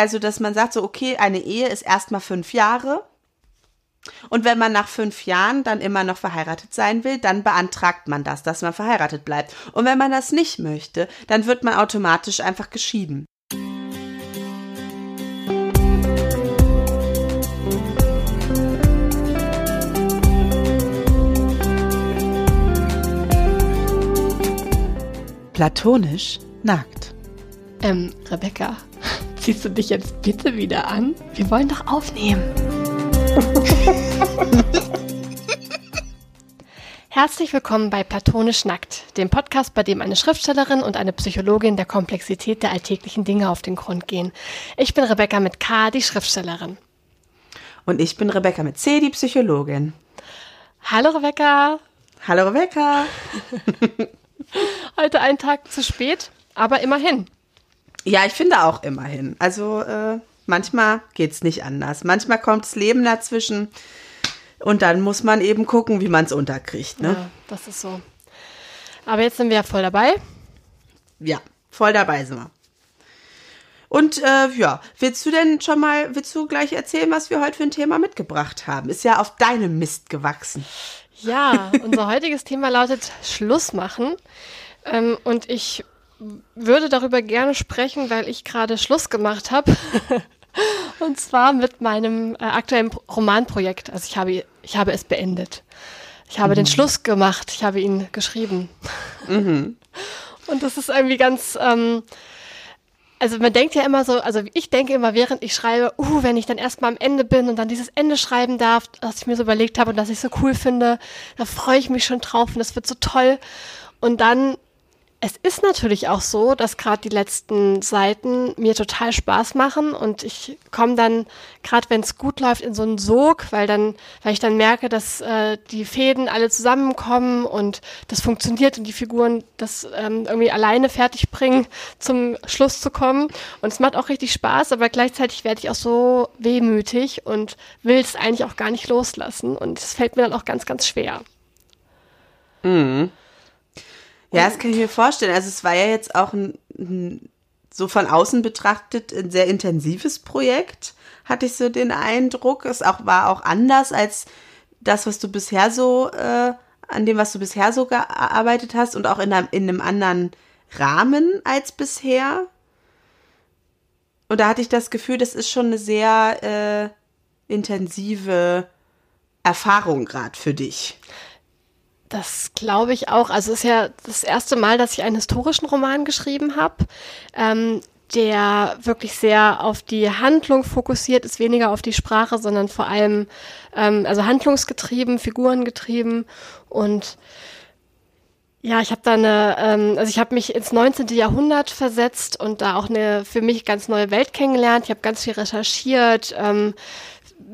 Also, dass man sagt so, okay, eine Ehe ist erstmal fünf Jahre. Und wenn man nach fünf Jahren dann immer noch verheiratet sein will, dann beantragt man das, dass man verheiratet bleibt. Und wenn man das nicht möchte, dann wird man automatisch einfach geschieden. Platonisch nackt. Ähm, Rebecca, ziehst du dich jetzt bitte wieder an? Wir wollen doch aufnehmen. Herzlich willkommen bei Platonisch Nackt, dem Podcast, bei dem eine Schriftstellerin und eine Psychologin der Komplexität der alltäglichen Dinge auf den Grund gehen. Ich bin Rebecca mit K, die Schriftstellerin. Und ich bin Rebecca mit C, die Psychologin. Hallo Rebecca. Hallo Rebecca. Heute einen Tag zu spät, aber immerhin. Ja, ich finde auch immerhin. Also äh, manchmal geht es nicht anders. Manchmal kommt das Leben dazwischen und dann muss man eben gucken, wie man es unterkriegt. Ne? Ja, das ist so. Aber jetzt sind wir ja voll dabei. Ja, voll dabei sind wir. Und äh, ja, willst du denn schon mal, willst du gleich erzählen, was wir heute für ein Thema mitgebracht haben? Ist ja auf deinem Mist gewachsen. Ja, unser heutiges Thema lautet Schluss machen. Ähm, und ich würde darüber gerne sprechen, weil ich gerade Schluss gemacht habe. und zwar mit meinem äh, aktuellen Romanprojekt. Also ich habe, ich habe es beendet. Ich habe mhm. den Schluss gemacht. Ich habe ihn geschrieben. Mhm. Und das ist irgendwie ganz, ähm, also man denkt ja immer so, also ich denke immer, während ich schreibe, uh, wenn ich dann erstmal am Ende bin und dann dieses Ende schreiben darf, was ich mir so überlegt habe und das ich so cool finde, da freue ich mich schon drauf und das wird so toll. Und dann es ist natürlich auch so, dass gerade die letzten Seiten mir total Spaß machen und ich komme dann, gerade wenn es gut läuft, in so einen Sog, weil dann, weil ich dann merke, dass äh, die Fäden alle zusammenkommen und das funktioniert und die Figuren das ähm, irgendwie alleine fertig bringen, zum Schluss zu kommen. Und es macht auch richtig Spaß, aber gleichzeitig werde ich auch so wehmütig und will es eigentlich auch gar nicht loslassen. Und es fällt mir dann auch ganz, ganz schwer. Mhm. Ja, das kann ich mir vorstellen. Also es war ja jetzt auch ein, ein, so von außen betrachtet ein sehr intensives Projekt, hatte ich so den Eindruck. Es auch, war auch anders als das, was du bisher so, äh, an dem, was du bisher so gearbeitet hast und auch in einem, in einem anderen Rahmen als bisher. Und da hatte ich das Gefühl, das ist schon eine sehr äh, intensive Erfahrung gerade für dich. Das glaube ich auch. Also es ist ja das erste Mal, dass ich einen historischen Roman geschrieben habe, ähm, der wirklich sehr auf die Handlung fokussiert ist, weniger auf die Sprache, sondern vor allem ähm, also handlungsgetrieben, figurengetrieben und ja, ich habe da eine, ähm, also ich habe mich ins 19. Jahrhundert versetzt und da auch eine für mich ganz neue Welt kennengelernt. Ich habe ganz viel recherchiert, ähm,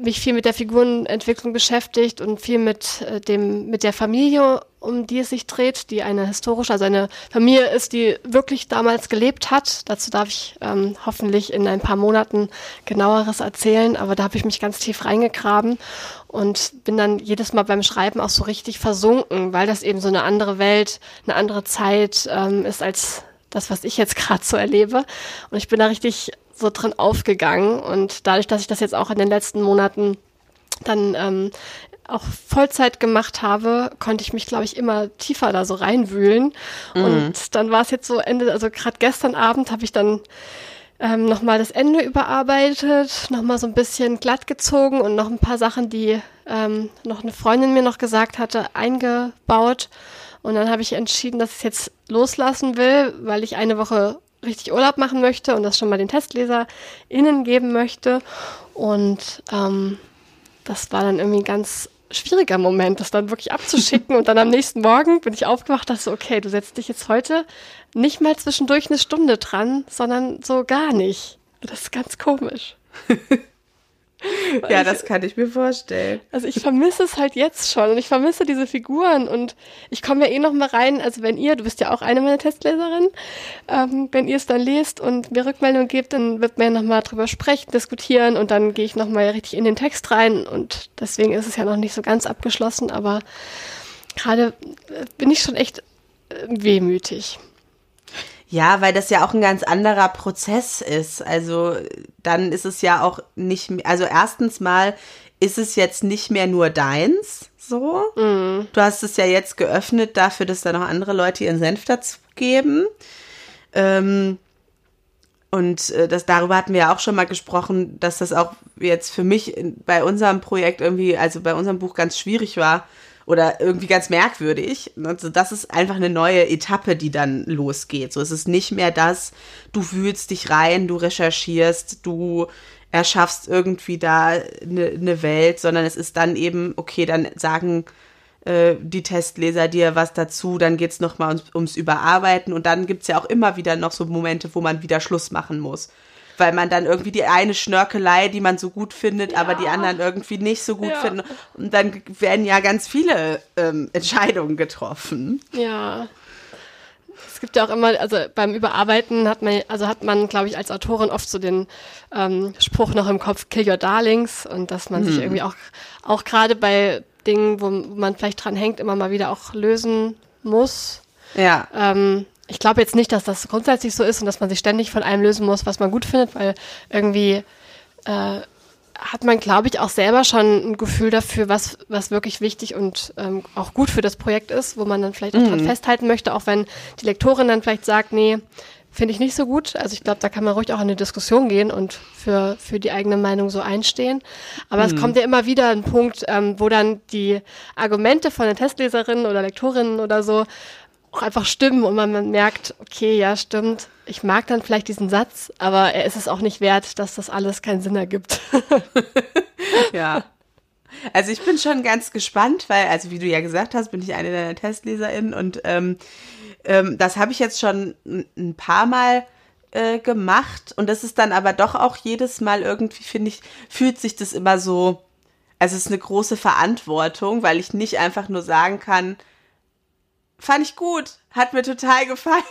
mich viel mit der Figurenentwicklung beschäftigt und viel mit äh, dem mit der Familie, um die es sich dreht, die eine historische, also eine Familie ist, die wirklich damals gelebt hat. Dazu darf ich ähm, hoffentlich in ein paar Monaten genaueres erzählen, aber da habe ich mich ganz tief reingegraben und bin dann jedes Mal beim Schreiben auch so richtig versunken, weil das eben so eine andere Welt, eine andere Zeit ähm, ist als das, was ich jetzt gerade so erlebe. Und ich bin da richtig so drin aufgegangen. Und dadurch, dass ich das jetzt auch in den letzten Monaten dann ähm, auch Vollzeit gemacht habe, konnte ich mich, glaube ich, immer tiefer da so reinwühlen. Mhm. Und dann war es jetzt so Ende, also gerade gestern Abend habe ich dann ähm, nochmal das Ende überarbeitet, nochmal so ein bisschen glatt gezogen und noch ein paar Sachen, die ähm, noch eine Freundin mir noch gesagt hatte, eingebaut. Und dann habe ich entschieden, dass ich es jetzt loslassen will, weil ich eine Woche richtig Urlaub machen möchte und das schon mal den TestleserInnen geben möchte. Und ähm, das war dann irgendwie ein ganz schwieriger Moment, das dann wirklich abzuschicken. und dann am nächsten Morgen bin ich aufgewacht, dachte so, okay, du setzt dich jetzt heute nicht mal zwischendurch eine Stunde dran, sondern so gar nicht. Das ist ganz komisch. ja, das kann ich mir vorstellen. Also ich vermisse es halt jetzt schon und ich vermisse diese Figuren und ich komme ja eh noch mal rein, also wenn ihr, du bist ja auch eine meiner Testleserinnen, ähm, wenn ihr es dann lest und mir Rückmeldung gebt, dann wird man ja noch mal drüber sprechen, diskutieren und dann gehe ich noch mal richtig in den Text rein und deswegen ist es ja noch nicht so ganz abgeschlossen, aber gerade bin ich schon echt äh, wehmütig. Ja, weil das ja auch ein ganz anderer Prozess ist. Also dann ist es ja auch nicht mehr, also erstens mal ist es jetzt nicht mehr nur deins, so. Mm. Du hast es ja jetzt geöffnet dafür, dass da noch andere Leute ihren Senf dazu geben. Ähm, und äh, das, darüber hatten wir ja auch schon mal gesprochen, dass das auch jetzt für mich bei unserem Projekt irgendwie, also bei unserem Buch ganz schwierig war oder irgendwie ganz merkwürdig. Also das ist einfach eine neue Etappe, die dann losgeht. So es ist nicht mehr das, du wühlst dich rein, du recherchierst, du erschaffst irgendwie da eine, eine Welt, sondern es ist dann eben, okay, dann sagen äh, die Testleser dir was dazu, dann geht es nochmal ums, ums Überarbeiten und dann gibt es ja auch immer wieder noch so Momente, wo man wieder Schluss machen muss. Weil man dann irgendwie die eine Schnörkelei, die man so gut findet, ja. aber die anderen irgendwie nicht so gut ja. finden. Und dann werden ja ganz viele ähm, Entscheidungen getroffen. Ja. Es gibt ja auch immer, also beim Überarbeiten hat man, also hat man, glaube ich, als Autorin oft so den ähm, Spruch noch im Kopf, kill your darlings und dass man hm. sich irgendwie auch, auch gerade bei Dingen, wo man vielleicht dran hängt, immer mal wieder auch lösen muss. Ja. Ähm, ich glaube jetzt nicht, dass das grundsätzlich so ist und dass man sich ständig von allem lösen muss, was man gut findet, weil irgendwie äh, hat man, glaube ich, auch selber schon ein Gefühl dafür, was, was wirklich wichtig und ähm, auch gut für das Projekt ist, wo man dann vielleicht auch mhm. dran festhalten möchte, auch wenn die Lektorin dann vielleicht sagt, nee, finde ich nicht so gut. Also ich glaube, da kann man ruhig auch in eine Diskussion gehen und für, für die eigene Meinung so einstehen. Aber mhm. es kommt ja immer wieder ein Punkt, ähm, wo dann die Argumente von den Testleserinnen oder Lektorinnen oder so auch einfach stimmen und man, man merkt, okay, ja, stimmt. Ich mag dann vielleicht diesen Satz, aber er ist es auch nicht wert, dass das alles keinen Sinn ergibt. ja. Also ich bin schon ganz gespannt, weil, also wie du ja gesagt hast, bin ich eine deiner TestleserInnen und ähm, ähm, das habe ich jetzt schon ein paar Mal äh, gemacht und das ist dann aber doch auch jedes Mal irgendwie, finde ich, fühlt sich das immer so, also es ist eine große Verantwortung, weil ich nicht einfach nur sagen kann, fand ich gut, hat mir total gefallen.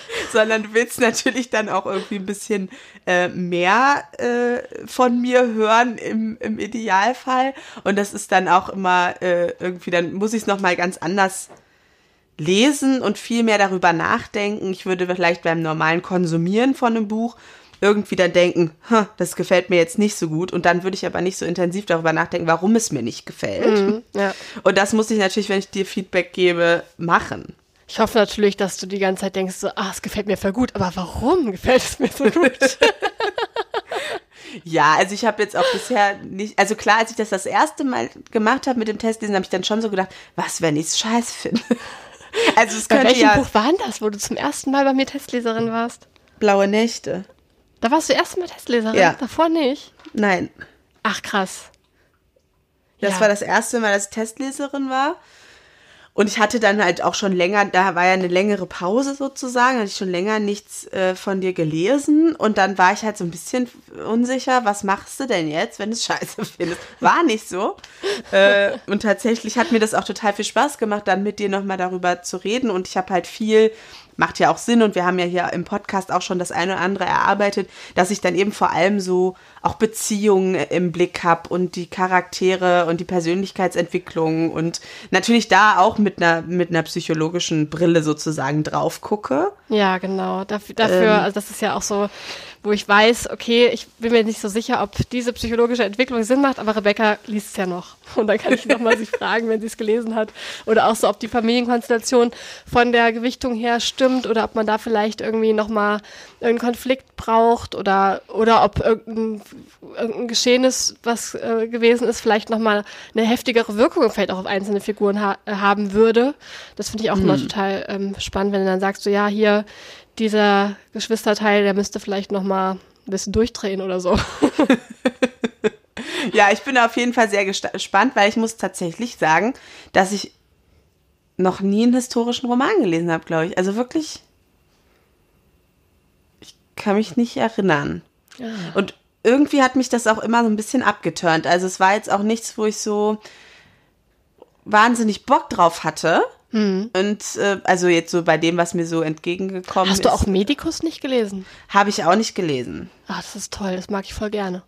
sondern du willst natürlich dann auch irgendwie ein bisschen äh, mehr äh, von mir hören im, im Idealfall. Und das ist dann auch immer äh, irgendwie, dann muss ich es nochmal ganz anders lesen und viel mehr darüber nachdenken. Ich würde vielleicht beim normalen Konsumieren von einem Buch irgendwie dann denken, das gefällt mir jetzt nicht so gut. Und dann würde ich aber nicht so intensiv darüber nachdenken, warum es mir nicht gefällt. Mhm, ja. Und das muss ich natürlich, wenn ich dir Feedback gebe, machen. Ich hoffe natürlich, dass du die ganze Zeit denkst, so, ah, es gefällt mir voll gut, aber warum gefällt es mir so gut? ja, also ich habe jetzt auch bisher nicht, also klar, als ich das das erste Mal gemacht habe mit dem Testlesen, habe ich dann schon so gedacht, was, wenn ich es scheiß finde? Also es könnte bei welchem ja Buch war das, wo du zum ersten Mal bei mir Testleserin warst? Blaue Nächte. Da warst du erst Mal Testleserin? Ja. Davor nicht? Nein. Ach, krass. Das ja. war das erste Mal, dass ich Testleserin war. Und ich hatte dann halt auch schon länger, da war ja eine längere Pause sozusagen, hatte ich schon länger nichts äh, von dir gelesen. Und dann war ich halt so ein bisschen unsicher, was machst du denn jetzt, wenn du es scheiße findest? War nicht so. äh, und tatsächlich hat mir das auch total viel Spaß gemacht, dann mit dir nochmal darüber zu reden. Und ich habe halt viel macht ja auch Sinn und wir haben ja hier im Podcast auch schon das eine oder andere erarbeitet, dass ich dann eben vor allem so auch Beziehungen im Blick habe und die Charaktere und die Persönlichkeitsentwicklung und natürlich da auch mit einer mit einer psychologischen Brille sozusagen drauf gucke. Ja, genau. Dafür, dafür ähm, also das ist ja auch so wo ich weiß, okay, ich bin mir nicht so sicher, ob diese psychologische Entwicklung Sinn macht, aber Rebecca liest es ja noch. Und dann kann ich nochmal sie fragen, wenn sie es gelesen hat. Oder auch so, ob die Familienkonstellation von der Gewichtung her stimmt oder ob man da vielleicht irgendwie nochmal irgendeinen Konflikt braucht oder, oder ob irgendein, irgendein Geschehnis, was äh, gewesen ist, vielleicht nochmal eine heftigere Wirkung vielleicht auch auf einzelne Figuren ha haben würde. Das finde ich auch hm. immer total ähm, spannend, wenn du dann sagst, so ja, hier dieser Geschwisterteil, der müsste vielleicht noch mal ein bisschen durchdrehen oder so. ja, ich bin auf jeden Fall sehr gespannt, weil ich muss tatsächlich sagen, dass ich noch nie einen historischen Roman gelesen habe, glaube ich. Also wirklich, ich kann mich nicht erinnern. Ja. Und irgendwie hat mich das auch immer so ein bisschen abgeturnt. Also es war jetzt auch nichts, wo ich so wahnsinnig Bock drauf hatte. Mhm. Und äh, also jetzt so bei dem, was mir so entgegengekommen ist. Hast du auch Medikus nicht gelesen? Habe ich auch nicht gelesen. Ach, das ist toll, das mag ich voll gerne.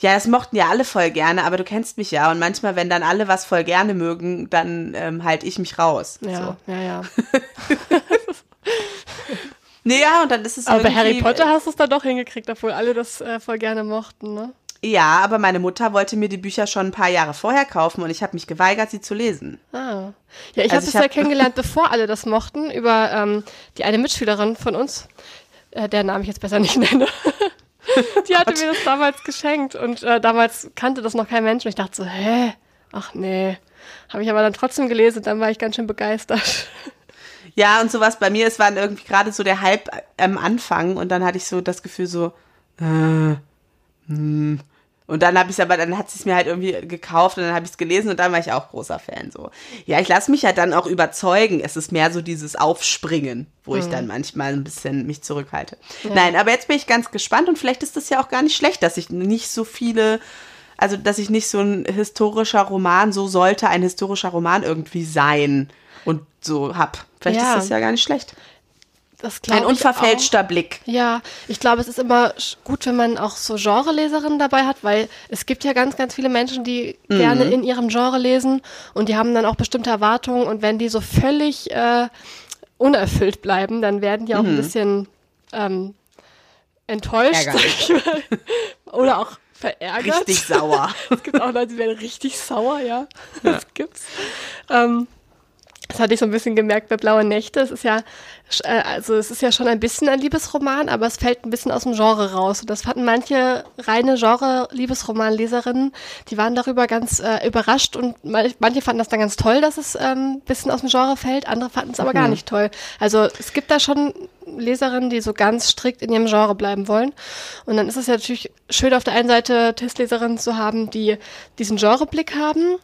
Ja, das mochten ja alle voll gerne, aber du kennst mich ja. Und manchmal, wenn dann alle was voll gerne mögen, dann ähm, halte ich mich raus. Ja, so. ja, ja. Nee, ja, und dann ist es Aber bei Harry Potter hast du es dann doch hingekriegt, obwohl alle das äh, voll gerne mochten, ne? Ja, aber meine Mutter wollte mir die Bücher schon ein paar Jahre vorher kaufen und ich habe mich geweigert, sie zu lesen. Ah. Ja, ich Also habe ich es ja hab- kennengelernt, bevor alle das mochten, über ähm, die eine Mitschülerin von uns, äh, deren Namen ich jetzt besser nicht nenne. die hatte mir das damals geschenkt und äh, damals kannte das noch kein Mensch und ich dachte so, hä? Ach nee. Habe ich aber dann trotzdem gelesen und dann war ich ganz schön begeistert. Ja, und sowas bei mir, es war irgendwie gerade so der Hype am Anfang und dann hatte ich so das Gefühl so, äh, hm. Und dann habe ich aber, dann hat sie es mir halt irgendwie gekauft und dann habe ich es gelesen und dann war ich auch großer Fan. So, ja, ich lasse mich ja dann auch überzeugen. Es ist mehr so dieses Aufspringen, wo ich dann manchmal ein bisschen mich zurückhalte. Nein, aber jetzt bin ich ganz gespannt und vielleicht ist das ja auch gar nicht schlecht, dass ich nicht so viele, also dass ich nicht so ein historischer Roman, so sollte ein historischer Roman irgendwie sein und so hab. Vielleicht Ja. ist das ja gar nicht schlecht. Das Ein unverfälschter Blick. Ja, ich glaube, es ist immer gut, wenn man auch so Genreleserinnen dabei hat, weil es gibt ja ganz, ganz viele Menschen, die gerne in ihrem Genre lesen und die haben dann auch bestimmte Erwartungen und wenn die so völlig äh, unerfüllt bleiben, dann werden die auch ein bisschen ähm, enttäuscht sag ich mal. oder auch verärgert. Richtig sauer. Es gibt auch Leute, die werden richtig sauer, ja. Das gibt's. Ähm, das hatte ich so ein bisschen gemerkt bei Blaue Nächte. Es ist ja, äh, also es ist ja schon ein bisschen ein Liebesroman, aber es fällt ein bisschen aus dem Genre raus. Und das fanden manche reine Genre-Liebesroman-Leserinnen, die waren darüber ganz äh, überrascht und manche fanden das dann ganz toll, dass es ähm, ein bisschen aus dem Genre fällt, andere fanden es aber gar nicht toll. Also es gibt da schon Leserinnen, die so ganz strikt in ihrem Genre bleiben wollen. Und dann ist es ja natürlich schön, auf der einen Seite Testleserinnen zu haben, die diesen Genreblick haben.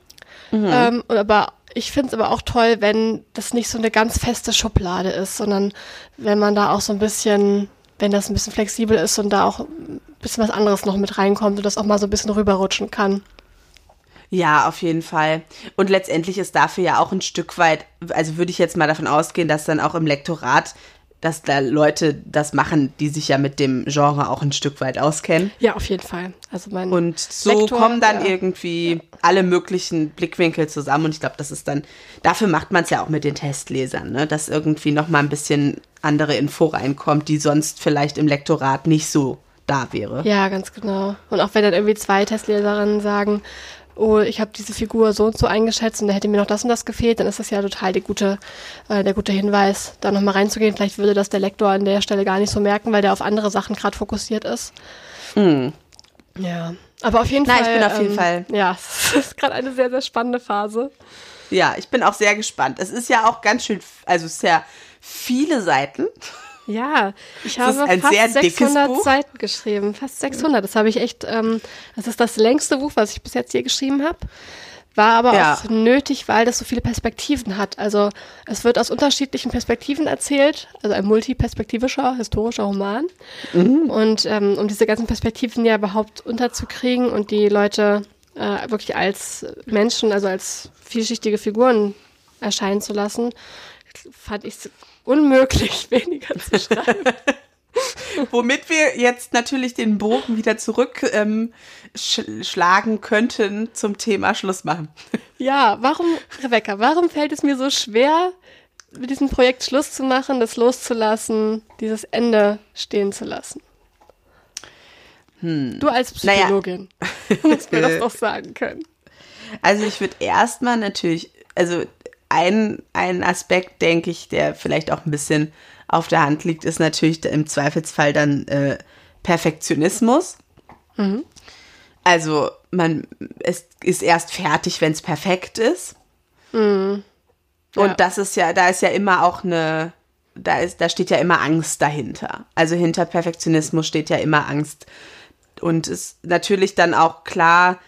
Ähm, und aber ich finde es aber auch toll, wenn das nicht so eine ganz feste Schublade ist, sondern wenn man da auch so ein bisschen, wenn das ein bisschen flexibel ist und da auch ein bisschen was anderes noch mit reinkommt und das auch mal so ein bisschen rüberrutschen kann. Ja, auf jeden Fall. Und letztendlich ist dafür ja auch ein Stück weit, also würde ich jetzt mal davon ausgehen, dass dann auch im Lektorat, dass da Leute das machen, die sich ja mit dem Genre auch ein Stück weit auskennen. Ja, auf jeden Fall. Also mein Und so Lektor, kommen dann ja. irgendwie alle möglichen Blickwinkel zusammen. Und ich glaube, das ist dann, dafür macht man es ja auch mit den Testlesern, ne? dass irgendwie noch mal ein bisschen andere Info reinkommt, die sonst vielleicht im Lektorat nicht so da wäre. Ja, ganz genau. Und auch wenn dann irgendwie zwei Testleserinnen sagen, oh, ich habe diese Figur so und so eingeschätzt und da hätte mir noch das und das gefehlt, dann ist das ja total die gute, äh, der gute Hinweis, da nochmal reinzugehen. Vielleicht würde das der Lektor an der Stelle gar nicht so merken, weil der auf andere Sachen gerade fokussiert ist. Ja, aber auf jeden Na, ich Fall. bin auf jeden ähm, Fall- Ja, es ist gerade eine sehr, sehr spannende Phase. Ja, ich bin auch sehr gespannt. Es ist ja auch ganz schön, also es ist ja viele Seiten. Ja, ich Das habe fast sehr dickes 600 Buch. Seiten geschrieben. Fast 600. Das habe ich echt, ähm, das ist das längste Buch, was ich bis jetzt hier geschrieben habe. War aber Ja. auch nötig, weil das so viele Perspektiven hat. Also es wird aus unterschiedlichen Perspektiven erzählt, also ein multiperspektivischer, historischer Roman. Mhm. Und ähm, um diese ganzen Perspektiven ja überhaupt unterzukriegen und die Leute äh, wirklich als Menschen, also als vielschichtige Figuren erscheinen zu lassen, fand ich es unmöglich, weniger zu schreiben. Womit wir jetzt natürlich den Bogen wieder zurück ähm, sch schlagen könnten zum Thema Schluss machen. Ja, warum, Rebecca, warum fällt es mir so schwer, mit diesem Projekt Schluss zu machen, das loszulassen, dieses Ende stehen zu lassen? Du als Naja. Psychologin musst mir das doch sagen können. Also ich würde erstmal natürlich, also ein, ein Aspekt, denke ich, der vielleicht auch ein bisschen auf der Hand liegt, ist natürlich im Zweifelsfall dann äh, Perfektionismus. Also man es ist erst fertig, wenn es perfekt ist. Und Ja. das ist ja, da ist ja immer auch eine, da ist, da steht ja immer Angst dahinter. Also hinter Perfektionismus steht ja immer Angst. Und ist natürlich dann auch klar,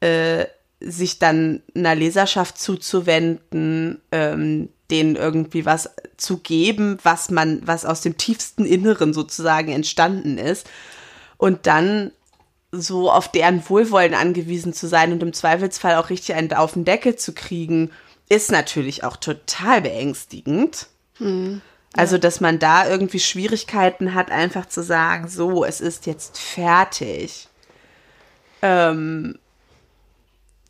äh, sich dann einer Leserschaft zuzuwenden, ähm, denen irgendwie was zu geben, was man, was aus dem tiefsten Inneren sozusagen entstanden ist. Und dann so auf deren Wohlwollen angewiesen zu sein und im Zweifelsfall auch richtig einen auf den Deckel zu kriegen, ist natürlich auch total beängstigend. Also, dass man da irgendwie Schwierigkeiten hat, einfach zu sagen, so, es ist jetzt fertig. Ähm,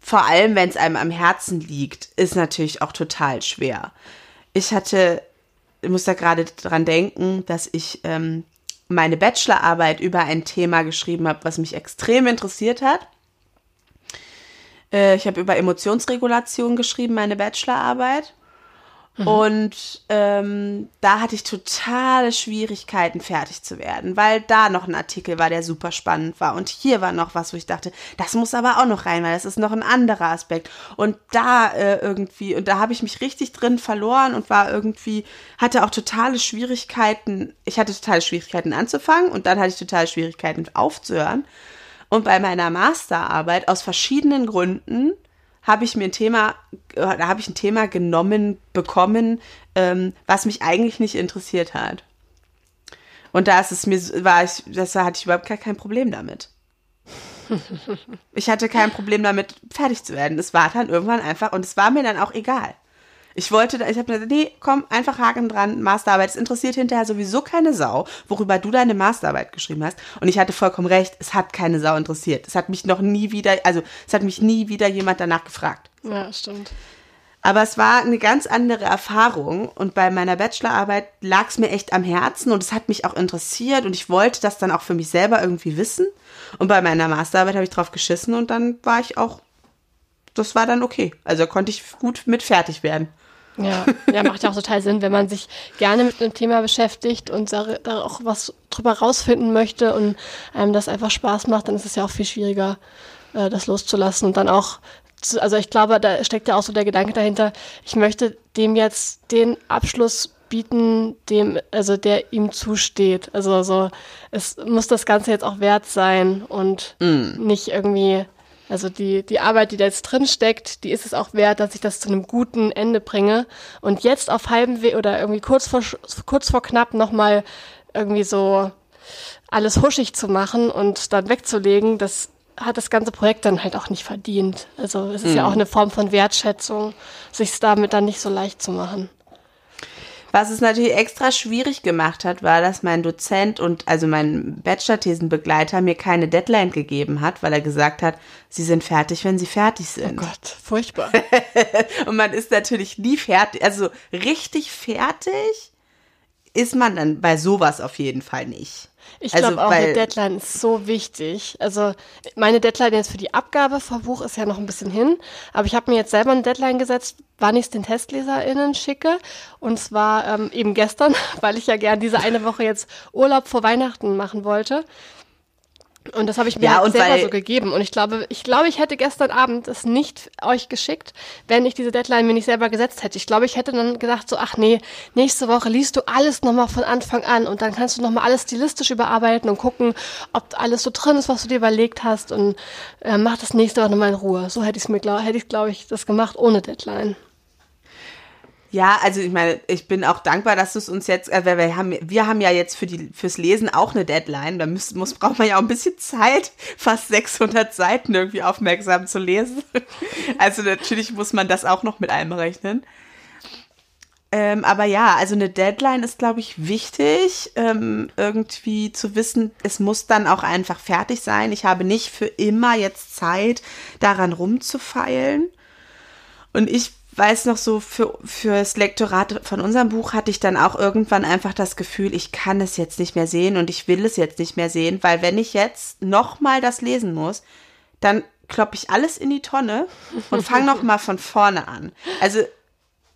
vor allem, wenn es einem am Herzen liegt, ist natürlich auch total schwer. Ich hatte ich muss da gerade dran denken, dass ich ähm, meine Bachelorarbeit über ein Thema geschrieben habe, was mich extrem interessiert hat. Äh, ich habe über Emotionsregulation geschrieben, meine Bachelorarbeit. Mhm. Und ähm, da hatte ich totale Schwierigkeiten, fertig zu werden, weil da noch ein Artikel war, der super spannend war. Und hier war noch was, wo ich dachte, das muss aber auch noch rein, weil das ist noch ein anderer Aspekt. Und da äh, irgendwie, und da habe ich mich richtig drin verloren und war irgendwie, hatte auch totale Schwierigkeiten. Ich hatte totale Schwierigkeiten anzufangen und dann hatte ich totale Schwierigkeiten aufzuhören. Und bei meiner Masterarbeit aus verschiedenen Gründen habe ich mir ein Thema, da habe ich ein Thema genommen bekommen, ähm, was mich eigentlich nicht interessiert hat. Und da ist es mir, war ich, das hatte ich überhaupt gar kein Problem damit. Ich hatte kein Problem damit, fertig zu werden. Es war dann irgendwann einfach, und es war mir dann auch egal. Ich wollte, ich habe gesagt, nee, komm, einfach Haken dran, Masterarbeit. Es interessiert hinterher sowieso keine Sau, worüber du deine Masterarbeit geschrieben hast. Und ich hatte vollkommen recht, es hat keine Sau interessiert. Es hat mich noch nie wieder, also es hat mich nie wieder jemand danach gefragt. Ja, stimmt. Aber es war eine ganz andere Erfahrung und bei meiner Bachelorarbeit lag es mir echt am Herzen und es hat mich auch interessiert und ich wollte das dann auch für mich selber irgendwie wissen. Und bei meiner Masterarbeit habe ich drauf geschissen und dann war ich auch, das war dann okay. Also konnte ich gut mit fertig werden. Ja, ja, macht ja auch total Sinn, wenn man sich gerne mit einem Thema beschäftigt und da, da auch was drüber rausfinden möchte und einem das einfach Spaß macht, dann ist es ja auch viel schwieriger, äh, das loszulassen und dann auch, zu, also ich glaube, da steckt ja auch so der Gedanke dahinter, ich möchte dem jetzt den Abschluss bieten, dem, also der ihm zusteht. Also so, es muss das Ganze jetzt auch wert sein und mm. nicht irgendwie also die, die Arbeit, die da jetzt drin steckt, die ist es auch wert, dass ich das zu einem guten Ende bringe. Und jetzt auf halbem Weg oder irgendwie kurz vor, kurz vor knapp nochmal irgendwie so alles huschig zu machen und dann wegzulegen, das hat das ganze Projekt dann halt auch nicht verdient. Also es ist mhm. ja auch eine Form von Wertschätzung, sich damit dann nicht so leicht zu machen. Was es natürlich extra schwierig gemacht hat, war, dass mein Dozent und also mein Bachelor-Thesenbegleiter mir keine Deadline gegeben hat, weil er gesagt hat, sie sind fertig, wenn sie fertig sind. Oh Gott, furchtbar. und man ist natürlich nie fertig, also richtig fertig ist man dann bei sowas auf jeden Fall nicht. Ich glaube also, auch, eine Deadline ist so wichtig. Also meine Deadline jetzt für die Abgabe vom Buch ist ja noch ein bisschen hin, aber ich habe mir jetzt selber eine Deadline gesetzt, wann ich es den TestleserInnen schicke. Und zwar ähm, eben gestern, weil ich ja gern diese eine Woche jetzt Urlaub vor Weihnachten machen wollte. Und das habe ich mir ja, halt selber so gegeben. Und ich glaube, ich glaube, ich hätte gestern Abend es nicht euch geschickt, wenn ich diese Deadline mir nicht selber gesetzt hätte. Ich glaube, ich hätte dann gedacht so, ach nee, nächste Woche liest du alles nochmal von Anfang an und dann kannst du nochmal alles stilistisch überarbeiten und gucken, ob alles so drin ist, was du dir überlegt hast und äh, mach das nächste Woche nochmal in Ruhe. So hätte ich es mir, glaube hätte ich, glaube ich, das gemacht ohne Deadline. Ja, also ich meine, ich bin auch dankbar, dass du es uns jetzt, äh, wir, haben, wir haben ja jetzt für die, fürs Lesen auch eine Deadline. Da muss, muss, braucht man ja auch ein bisschen Zeit, fast 600 Seiten irgendwie aufmerksam zu lesen. Also natürlich muss man das auch noch mit einberechnen. Ähm, aber ja, also eine Deadline ist, glaube ich, wichtig, ähm, irgendwie zu wissen, es muss dann auch einfach fertig sein. Ich habe nicht für immer jetzt Zeit, daran rumzufeilen. Und ich weiß noch so, für, fürs Lektorat von unserem Buch hatte ich dann auch irgendwann einfach das Gefühl, ich kann es jetzt nicht mehr sehen und ich will es jetzt nicht mehr sehen, weil wenn ich jetzt nochmal das lesen muss, dann kloppe ich alles in die Tonne und fange nochmal von vorne an. Also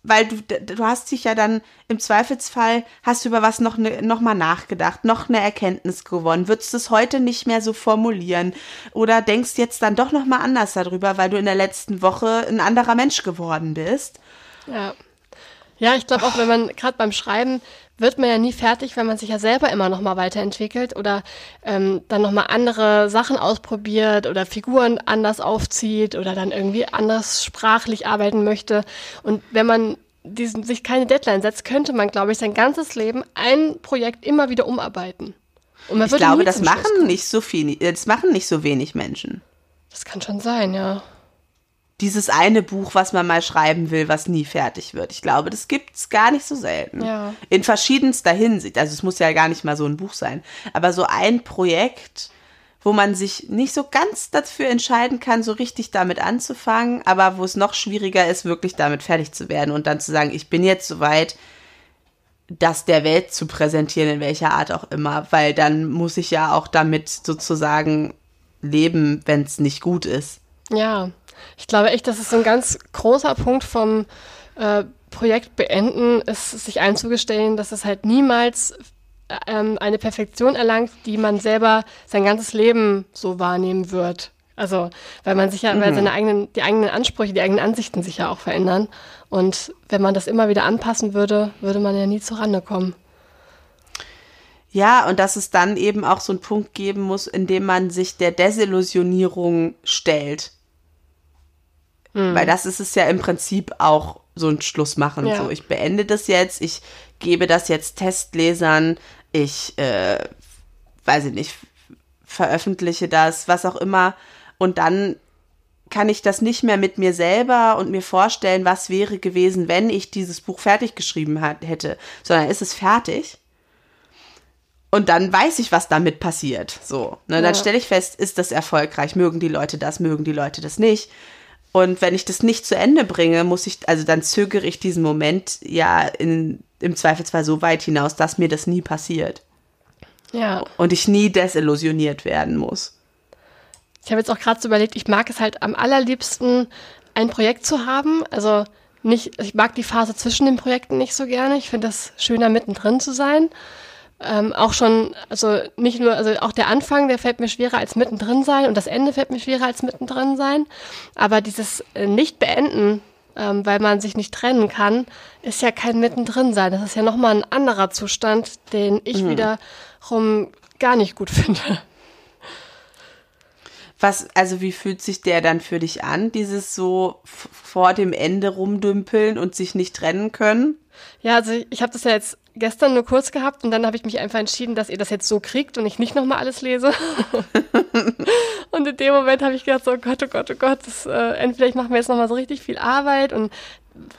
weil du, du hast dich ja dann im Zweifelsfall, hast du über was noch, ne, noch mal nachgedacht, noch eine Erkenntnis gewonnen, würdest es heute nicht mehr so formulieren oder denkst jetzt dann doch noch mal anders darüber, weil du in der letzten Woche ein anderer Mensch geworden bist. Ja. Ja, ich glaube auch, wenn man gerade beim Schreiben wird man ja nie fertig, wenn man sich ja selber immer noch mal weiterentwickelt oder ähm, dann noch mal andere Sachen ausprobiert oder Figuren anders aufzieht oder dann irgendwie anders sprachlich arbeiten möchte. Und wenn man diesen, sich keine Deadline setzt, könnte man, glaube ich, sein ganzes Leben ein Projekt immer wieder umarbeiten. Und man ich glaube, das machen nicht so viele, das machen nicht so wenig Menschen. Das kann schon sein, ja dieses eine Buch, was man mal schreiben will, was nie fertig wird. Ich glaube, das gibt's gar nicht so selten. Ja. In verschiedenster Hinsicht. Also es muss ja gar nicht mal so ein Buch sein. Aber so ein Projekt, wo man sich nicht so ganz dafür entscheiden kann, so richtig damit anzufangen, aber wo es noch schwieriger ist, wirklich damit fertig zu werden und dann zu sagen, ich bin jetzt soweit, das der Welt zu präsentieren, in welcher Art auch immer, weil dann muss ich ja auch damit sozusagen leben, wenn es nicht gut ist. Ja, ich glaube echt, das ist ein ganz großer Punkt vom äh, Projekt beenden, ist sich einzugestehen, dass es halt niemals ähm, eine Perfektion erlangt, die man selber sein ganzes Leben so wahrnehmen wird. Also, weil man sich ja, mhm. weil seine eigenen, die eigenen Ansprüche, die eigenen Ansichten sich ja auch verändern. Und wenn man das immer wieder anpassen würde, würde man ja nie zurande kommen. Ja, und dass es dann eben auch so einen Punkt geben muss, in dem man sich der Desillusionierung stellt. Mhm. Weil das ist es ja im Prinzip auch so ein Schluss machen. Ja. So, ich beende das jetzt, ich gebe das jetzt Testlesern, ich, äh, weiß ich nicht, veröffentliche das, was auch immer und dann kann ich das nicht mehr mit mir selber und mir vorstellen, was wäre gewesen, wenn ich dieses Buch fertig geschrieben hat, hätte, sondern ist es fertig. Und dann weiß ich, was damit passiert. So, ne, ja. dann stelle ich fest, ist das erfolgreich? Mögen die Leute das? Mögen die Leute das nicht? Und wenn ich das nicht zu Ende bringe, muss ich, also dann zögere ich diesen Moment ja in, im Zweifelsfall so weit hinaus, dass mir das nie passiert. Ja. Und ich nie desillusioniert werden muss. Ich habe jetzt auch gerade so überlegt, ich mag es halt am allerliebsten, ein Projekt zu haben. Also nicht, ich mag die Phase zwischen den Projekten nicht so gerne. Ich finde das schöner, mittendrin zu sein. Ähm, auch schon, also nicht nur, also auch der Anfang, der fällt mir schwerer als mittendrin sein und das Ende fällt mir schwerer als mittendrin sein. Aber dieses äh, Nicht-Beenden, ähm, weil man sich nicht trennen kann, ist ja kein mittendrin sein. Das ist ja nochmal ein anderer Zustand, den ich mhm. wiederum gar nicht gut finde. Was, also wie fühlt sich der dann für dich an, dieses so vor dem Ende rumdümpeln und sich nicht trennen können? Ja, also ich habe das ja jetzt gestern nur kurz gehabt und dann habe ich mich einfach entschieden, dass ihr das jetzt so kriegt und ich nicht nochmal alles lese. und in dem Moment habe ich gedacht, so, oh Gott, oh Gott, oh Gott, das, äh, entweder ich mache mir jetzt nochmal so richtig viel Arbeit und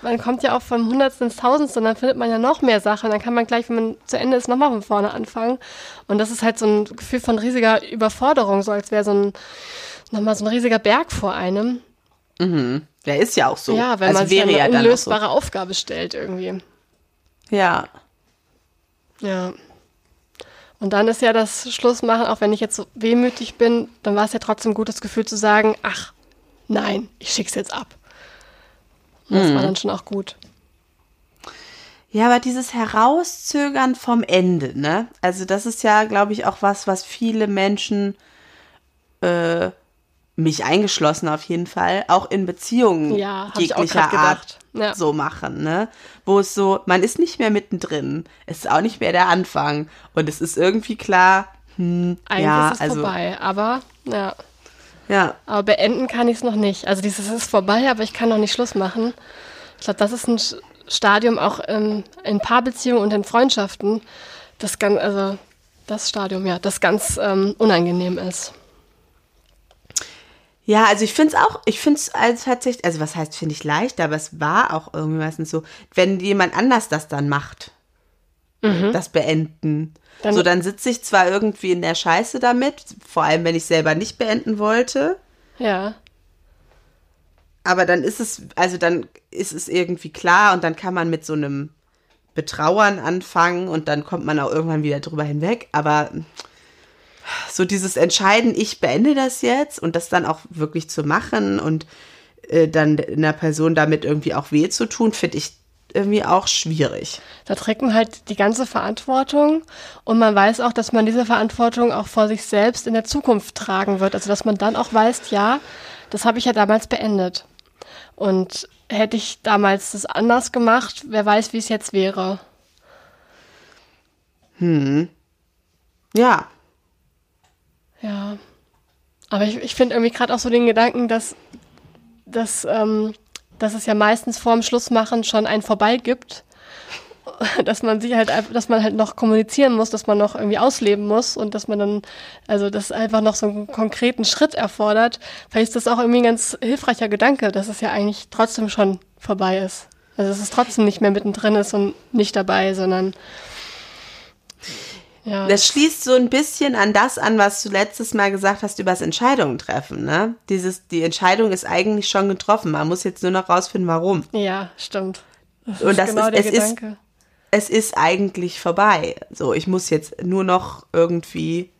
man kommt ja auch vom Hundertsten ins Tausendste und dann findet man ja noch mehr Sachen. Dann kann man gleich, wenn man zu Ende ist, nochmal von vorne anfangen. Und das ist halt so ein Gefühl von riesiger Überforderung, so als wäre so ein, nochmal so ein riesiger Berg vor einem. Mhm. Der ist ja auch so. Ja, wenn also man sich eine ja unlösbare so. Aufgabe stellt irgendwie. Ja. Ja. Und dann ist ja das Schlussmachen, auch wenn ich jetzt so wehmütig bin, dann war es ja trotzdem gut, das Gefühl zu sagen, ach, nein, ich schick's jetzt ab. Das mhm. war dann schon auch gut. Ja, aber dieses Herauszögern vom Ende, ne? Also das ist ja, glaube ich, auch was, was viele Menschen, äh, mich eingeschlossen auf jeden Fall, auch in Beziehungen ja, jeglicher Art ja. so machen, ne? Wo es so, man ist nicht mehr mittendrin, es ist auch nicht mehr der Anfang und es ist irgendwie klar, hm, Eigentlich ja, ist es also, vorbei, aber ja. Ja. Aber beenden kann ich es noch nicht. Also dieses ist vorbei, aber ich kann noch nicht Schluss machen. Ich glaube, das ist ein Stadium auch in, in Paarbeziehungen und in Freundschaften, das ganz, also das Stadium, ja, das ganz ähm, unangenehm ist. Ja, also ich finde es auch, ich finde es als tatsächlich, also was heißt, finde ich leicht, aber es war auch irgendwie meistens so, wenn jemand anders das dann macht, mhm. das Beenden. Dann, so, dann sitze ich zwar irgendwie in der Scheiße damit, vor allem wenn ich selber nicht beenden wollte. Ja. Aber dann ist es, also dann ist es irgendwie klar und dann kann man mit so einem Betrauern anfangen und dann kommt man auch irgendwann wieder drüber hinweg. Aber so dieses Entscheiden, ich beende das jetzt und das dann auch wirklich zu machen und äh, dann einer Person damit irgendwie auch weh zu tun, finde ich irgendwie auch schwierig. Da trägt man halt die ganze Verantwortung und man weiß auch, dass man diese Verantwortung auch vor sich selbst in der Zukunft tragen wird. Also dass man dann auch weiß, ja, das habe ich ja damals beendet. Und hätte ich damals das anders gemacht, wer weiß, wie es jetzt wäre. Hm. Ja. Ja. Aber ich, ich finde irgendwie gerade auch so den Gedanken, dass, dass ähm, dass es ja meistens vorm Schlussmachen schon ein Vorbei gibt, dass man sich halt, dass man halt noch kommunizieren muss, dass man noch irgendwie ausleben muss und dass man dann, also das einfach noch so einen konkreten Schritt erfordert. Vielleicht ist das auch irgendwie ein ganz hilfreicher Gedanke, dass es ja eigentlich trotzdem schon vorbei ist. Also dass es trotzdem nicht mehr mittendrin ist und nicht dabei, sondern ja. Das schließt so ein bisschen an das an, was du letztes Mal gesagt hast über das Entscheidungen treffen. Ne? Dieses, die Entscheidung ist eigentlich schon getroffen. Man muss jetzt nur noch rausfinden, warum. Ja, stimmt. Das Und das genau ist, es Gedanke. ist es ist eigentlich vorbei. So, ich muss jetzt nur noch irgendwie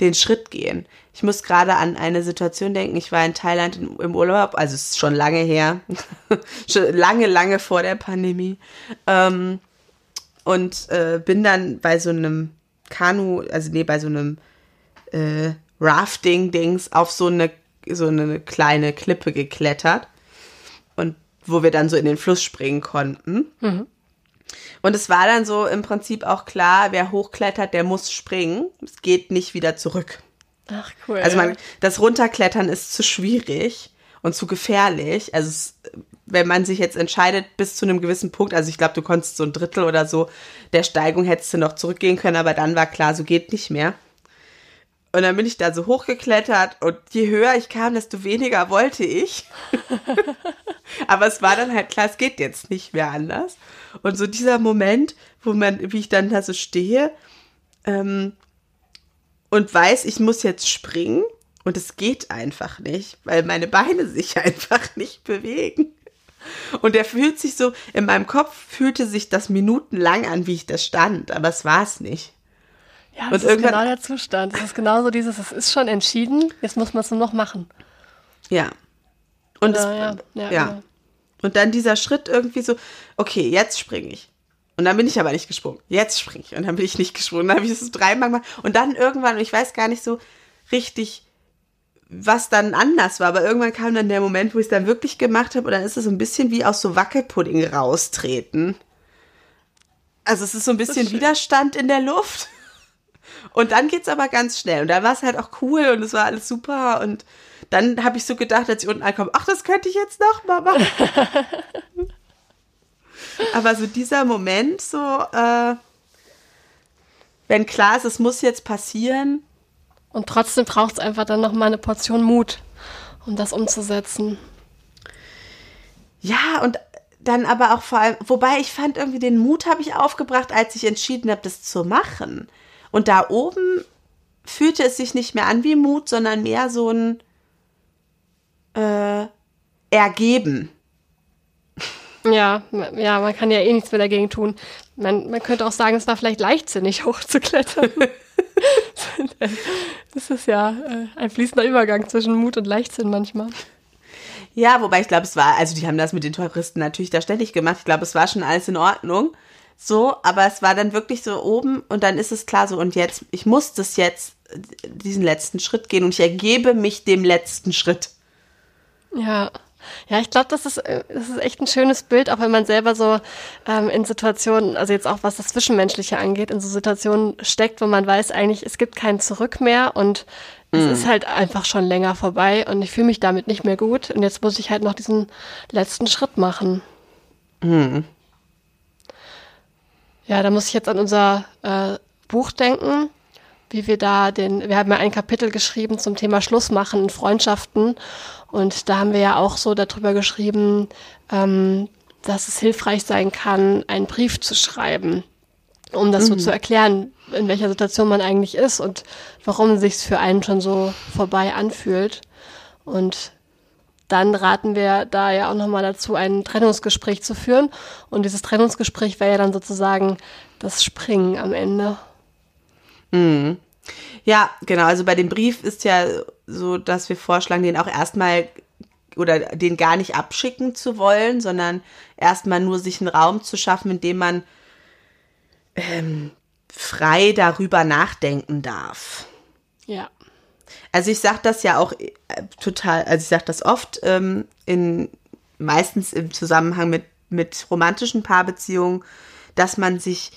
den Schritt gehen. Ich muss gerade an eine Situation denken. Ich war in Thailand im Urlaub, also es ist schon lange her, schon lange, lange vor der Pandemie. Ähm, und äh, bin dann bei so einem Kanu, also nee, bei so einem äh, Rafting-Dings auf so eine, so eine kleine Klippe geklettert. Und wo wir dann so in den Fluss springen konnten. Mhm. Und es war dann so im Prinzip auch klar, wer hochklettert, der muss springen. Es geht nicht wieder zurück. Ach cool. Also man, das Runterklettern ist zu schwierig und zu gefährlich. Also es, wenn man sich jetzt entscheidet bis zu einem gewissen Punkt, also ich glaube, du konntest so ein Drittel oder so der Steigung hättest du noch zurückgehen können, aber dann war klar, so geht nicht mehr. Und dann bin ich da so hochgeklettert und je höher ich kam, desto weniger wollte ich. aber es war dann halt klar, es geht jetzt nicht mehr anders. Und so dieser Moment, wo man, wie ich dann da so stehe ähm, und weiß, ich muss jetzt springen und es geht einfach nicht, weil meine Beine sich einfach nicht bewegen. Und der fühlt sich so, in meinem Kopf fühlte sich das minutenlang an, wie ich da stand, aber es war es nicht. Ja, das und ist genau der Zustand. Das ist genauso dieses, es ist schon entschieden, jetzt muss man es nur noch machen. Ja. Und Oder, es, ja, ja, ja. Genau. Und dann dieser Schritt irgendwie so, okay, jetzt springe ich. Und dann bin ich aber nicht gesprungen. Jetzt springe ich. Und dann bin ich nicht gesprungen. Dann habe ich es dreimal gemacht. Und dann irgendwann, und ich weiß gar nicht so richtig, was dann anders war, aber irgendwann kam dann der Moment, wo ich es dann wirklich gemacht habe. Und dann ist es so ein bisschen wie aus so Wackelpudding raustreten. Also es ist so ein bisschen Widerstand in der Luft. Und dann geht es aber ganz schnell. Und dann war es halt auch cool und es war alles super. Und dann habe ich so gedacht, als ich unten ankomme, ach, das könnte ich jetzt noch mal machen. aber so dieser Moment, so, äh, wenn klar ist, es muss jetzt passieren. Und trotzdem braucht es einfach dann noch mal eine Portion Mut, um das umzusetzen. Ja, und dann aber auch vor allem, wobei ich fand irgendwie den Mut habe ich aufgebracht, als ich entschieden habe, das zu machen. Und da oben fühlte es sich nicht mehr an wie Mut, sondern mehr so ein äh, Ergeben. Ja, ja, man kann ja eh nichts mehr dagegen tun. Man, man könnte auch sagen, es war vielleicht leichtsinnig hochzuklettern. das ist ja äh, ein fließender Übergang zwischen Mut und Leichtsinn manchmal. Ja, wobei ich glaube, es war, also die haben das mit den Touristen natürlich da ständig gemacht. Ich glaube, es war schon alles in Ordnung. So, aber es war dann wirklich so oben und dann ist es klar so, und jetzt, ich muss das jetzt, diesen letzten Schritt gehen und ich ergebe mich dem letzten Schritt. Ja. Ja, ich glaube, das ist, das ist echt ein schönes Bild, auch wenn man selber so ähm, in Situationen, also jetzt auch was das Zwischenmenschliche angeht, in so Situationen steckt, wo man weiß eigentlich, es gibt kein Zurück mehr und mm. es ist halt einfach schon länger vorbei und ich fühle mich damit nicht mehr gut und jetzt muss ich halt noch diesen letzten Schritt machen. Mm. Ja, da muss ich jetzt an unser äh, Buch denken, wie wir da den, wir haben ja ein Kapitel geschrieben zum Thema Schlussmachen in Freundschaften und da haben wir ja auch so darüber geschrieben, ähm, dass es hilfreich sein kann, einen Brief zu schreiben, um das mhm. so zu erklären, in welcher Situation man eigentlich ist und warum sich für einen schon so vorbei anfühlt. Und dann raten wir da ja auch nochmal dazu, ein Trennungsgespräch zu führen. Und dieses Trennungsgespräch wäre ja dann sozusagen das Springen am Ende. Mhm. Ja, genau. Also bei dem Brief ist ja so, dass wir vorschlagen, den auch erstmal oder den gar nicht abschicken zu wollen, sondern erstmal nur sich einen Raum zu schaffen, in dem man ähm, frei darüber nachdenken darf. Ja. Also ich sage das ja auch äh, total, also ich sage das oft ähm, in meistens im Zusammenhang mit mit romantischen Paarbeziehungen, dass man sich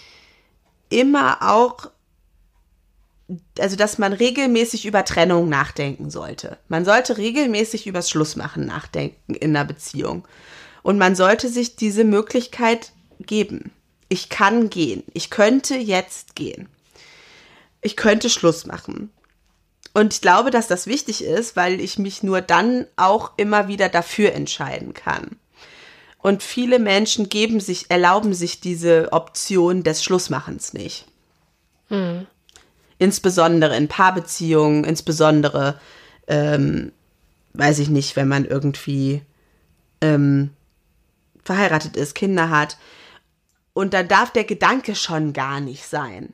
immer auch also dass man regelmäßig über Trennung nachdenken sollte. Man sollte regelmäßig übers Schlussmachen nachdenken in einer Beziehung. Und man sollte sich diese Möglichkeit geben. Ich kann gehen. Ich könnte jetzt gehen. Ich könnte Schluss machen. Und ich glaube, dass das wichtig ist, weil ich mich nur dann auch immer wieder dafür entscheiden kann. Und viele Menschen geben sich, erlauben sich diese Option des Schlussmachens nicht. Mhm. Insbesondere in Paarbeziehungen, insbesondere, ähm, weiß ich nicht, wenn man irgendwie ähm, verheiratet ist, Kinder hat. Und dann darf der Gedanke schon gar nicht sein.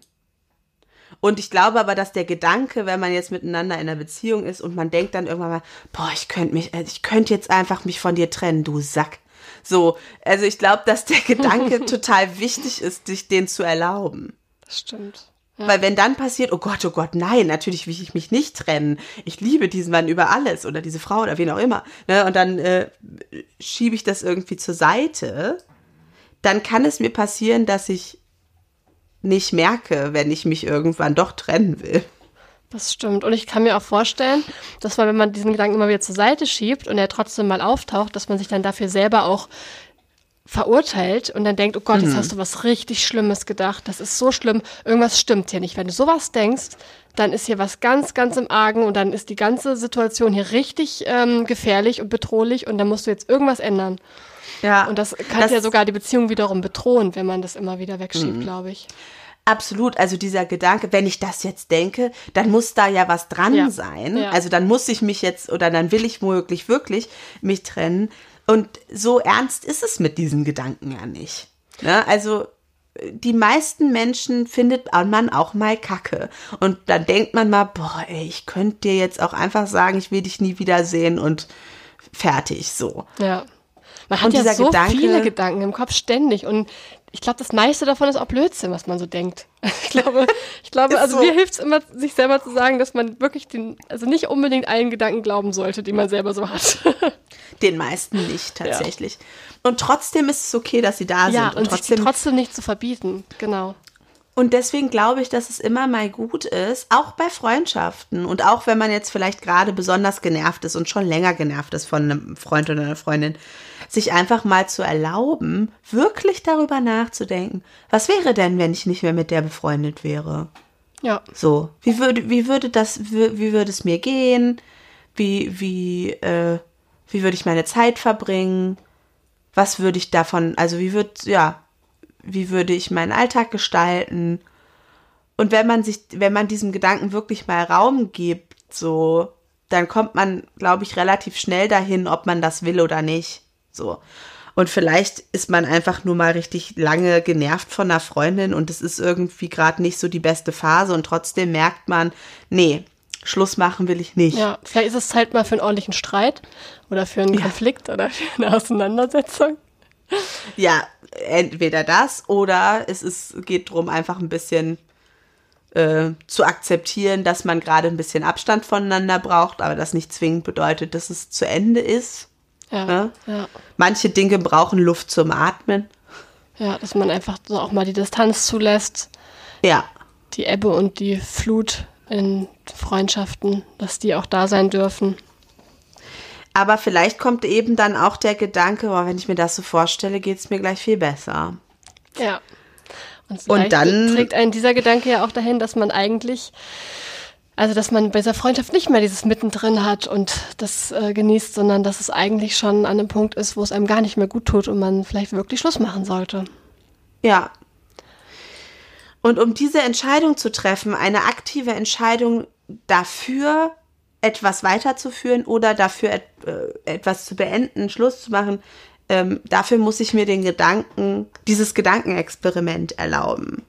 Und ich glaube aber, dass der Gedanke, wenn man jetzt miteinander in einer Beziehung ist und man denkt dann irgendwann mal, boah, ich könnte mich, äh, ich könnte jetzt einfach mich von dir trennen, du Sack. So, also ich glaube, dass der Gedanke total wichtig ist, sich den zu erlauben. Das stimmt. Ja. Weil wenn dann passiert, oh Gott, oh Gott, nein, natürlich will ich mich nicht trennen. Ich liebe diesen Mann über alles oder diese Frau oder wen auch immer. Ne? Und dann äh, schiebe ich das irgendwie zur Seite. Dann kann es mir passieren, dass ich nicht merke, wenn ich mich irgendwann doch trennen will. Das stimmt. Und ich kann mir auch vorstellen, dass man, wenn man diesen Gedanken immer wieder zur Seite schiebt und er trotzdem mal auftaucht, dass man sich dann dafür selber auch verurteilt und dann denkt, oh Gott, mhm. jetzt hast du was richtig Schlimmes gedacht. Das ist so schlimm. Irgendwas stimmt hier nicht. Wenn du sowas denkst, dann ist hier was ganz, ganz im Argen und dann ist die ganze Situation hier richtig ähm, gefährlich und bedrohlich und dann musst du jetzt irgendwas ändern. Ja. Und das kann das, ja sogar die Beziehung wiederum bedrohen, wenn man das immer wieder wegschiebt, mhm. glaube ich. Absolut, also dieser Gedanke, wenn ich das jetzt denke, dann muss da ja was dran ja. sein. Ja. Also dann muss ich mich jetzt oder dann will ich womöglich wirklich mich trennen. Und so ernst ist es mit diesen Gedanken ja nicht. Ne? Also die meisten Menschen findet man auch mal Kacke. Und dann denkt man mal, boah, ey, ich könnte dir jetzt auch einfach sagen, ich will dich nie wiedersehen und fertig, so. Ja. Man hat und ja so Gedanke, viele Gedanken im Kopf ständig und ich glaube, das meiste davon ist auch Blödsinn, was man so denkt. Ich glaube, ich glaube, also so. mir hilft es immer, sich selber zu sagen, dass man wirklich den, also nicht unbedingt allen Gedanken glauben sollte, die man selber so hat. Den meisten nicht tatsächlich. Ja. Und trotzdem ist es okay, dass sie da ja, sind. Und, und trotzdem, trotzdem nicht zu verbieten, genau. Und deswegen glaube ich, dass es immer mal gut ist, auch bei Freundschaften und auch wenn man jetzt vielleicht gerade besonders genervt ist und schon länger genervt ist von einem Freund oder einer Freundin, sich einfach mal zu erlauben, wirklich darüber nachzudenken, was wäre denn, wenn ich nicht mehr mit der befreundet wäre? Ja. So, wie würde, wie würde das, wie, wie würde es mir gehen? Wie, wie, äh, wie würde ich meine Zeit verbringen? Was würde ich davon, also wie würde, ja, wie würde ich meinen Alltag gestalten? Und wenn man sich, wenn man diesem Gedanken wirklich mal Raum gibt, so, dann kommt man, glaube ich, relativ schnell dahin, ob man das will oder nicht. So. Und vielleicht ist man einfach nur mal richtig lange genervt von einer Freundin und es ist irgendwie gerade nicht so die beste Phase und trotzdem merkt man, nee, Schluss machen will ich nicht. Ja, vielleicht ist es Zeit mal für einen ordentlichen Streit oder für einen ja. Konflikt oder für eine Auseinandersetzung. Ja, entweder das oder es ist, geht darum, einfach ein bisschen äh, zu akzeptieren, dass man gerade ein bisschen Abstand voneinander braucht, aber das nicht zwingend bedeutet, dass es zu Ende ist. Ja, ne? ja. Manche Dinge brauchen Luft zum Atmen. Ja, dass man einfach so auch mal die Distanz zulässt. Ja. Die Ebbe und die Flut in Freundschaften, dass die auch da sein dürfen. Aber vielleicht kommt eben dann auch der Gedanke, oh, wenn ich mir das so vorstelle, geht es mir gleich viel besser. Ja. Und, und dann trägt einen dieser Gedanke ja auch dahin, dass man eigentlich also, dass man bei dieser Freundschaft nicht mehr dieses Mittendrin hat und das äh, genießt, sondern dass es eigentlich schon an einem Punkt ist, wo es einem gar nicht mehr gut tut und man vielleicht wirklich Schluss machen sollte. Ja. Und um diese Entscheidung zu treffen, eine aktive Entscheidung dafür, etwas weiterzuführen oder dafür et äh, etwas zu beenden, Schluss zu machen, ähm, dafür muss ich mir den Gedanken, dieses Gedankenexperiment erlauben.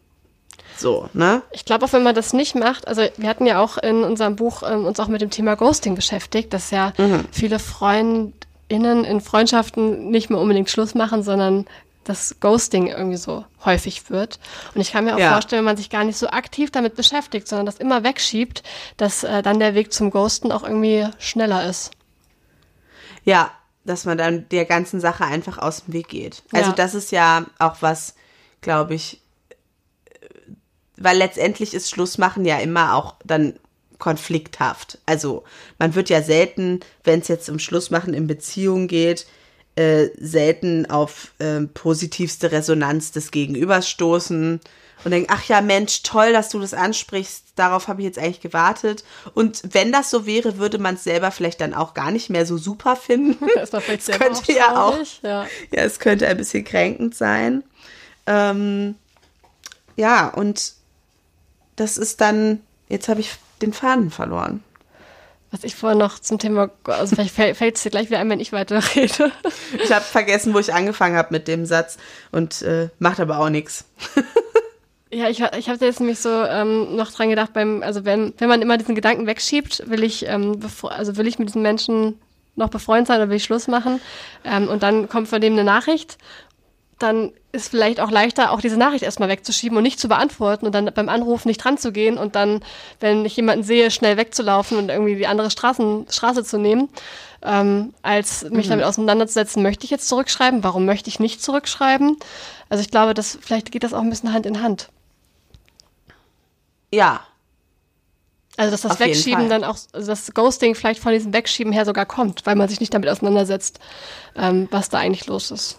So, ne? Ich glaube auch, wenn man das nicht macht, also wir hatten ja auch in unserem Buch ähm, uns auch mit dem Thema Ghosting beschäftigt, dass ja mhm. viele FreundInnen in Freundschaften nicht mehr unbedingt Schluss machen, sondern das Ghosting irgendwie so häufig wird. Und ich kann mir auch ja. vorstellen, wenn man sich gar nicht so aktiv damit beschäftigt, sondern das immer wegschiebt, dass äh, dann der Weg zum Ghosten auch irgendwie schneller ist. Ja, dass man dann der ganzen Sache einfach aus dem Weg geht. Also ja. das ist ja auch was, glaube ich, weil letztendlich ist Schlussmachen ja immer auch dann konflikthaft. Also man wird ja selten, wenn es jetzt um Schlussmachen in Beziehungen geht, äh, selten auf äh, positivste Resonanz des Gegenübers stoßen und denken, ach ja, Mensch, toll, dass du das ansprichst, darauf habe ich jetzt eigentlich gewartet. Und wenn das so wäre, würde man es selber vielleicht dann auch gar nicht mehr so super finden. Das, war vielleicht das könnte auch ja auch, ja. ja, es könnte ein bisschen kränkend sein. Ähm, ja, und das ist dann, jetzt habe ich den Faden verloren. was ich vorher noch zum Thema, also vielleicht fällt es dir gleich wieder ein, wenn ich weiter rede. Ich habe vergessen, wo ich angefangen habe mit dem Satz und äh, macht aber auch nichts. Ja, ich, ich habe jetzt nämlich so ähm, noch dran gedacht, beim, also wenn, wenn man immer diesen Gedanken wegschiebt, will ich, ähm, also will ich mit diesen Menschen noch befreundet sein oder will ich Schluss machen? Ähm, und dann kommt von dem eine Nachricht dann ist vielleicht auch leichter, auch diese Nachricht erstmal wegzuschieben und nicht zu beantworten und dann beim Anrufen nicht dran zu gehen und dann, wenn ich jemanden sehe, schnell wegzulaufen und irgendwie die andere Straßen, Straße zu nehmen, ähm, als mich mhm. damit auseinanderzusetzen, möchte ich jetzt zurückschreiben, warum möchte ich nicht zurückschreiben? Also ich glaube, dass vielleicht geht das auch ein bisschen Hand in Hand. Ja. Also dass das Auf Wegschieben dann auch, also das Ghosting vielleicht von diesem Wegschieben her sogar kommt, weil man sich nicht damit auseinandersetzt, ähm, was da eigentlich los ist.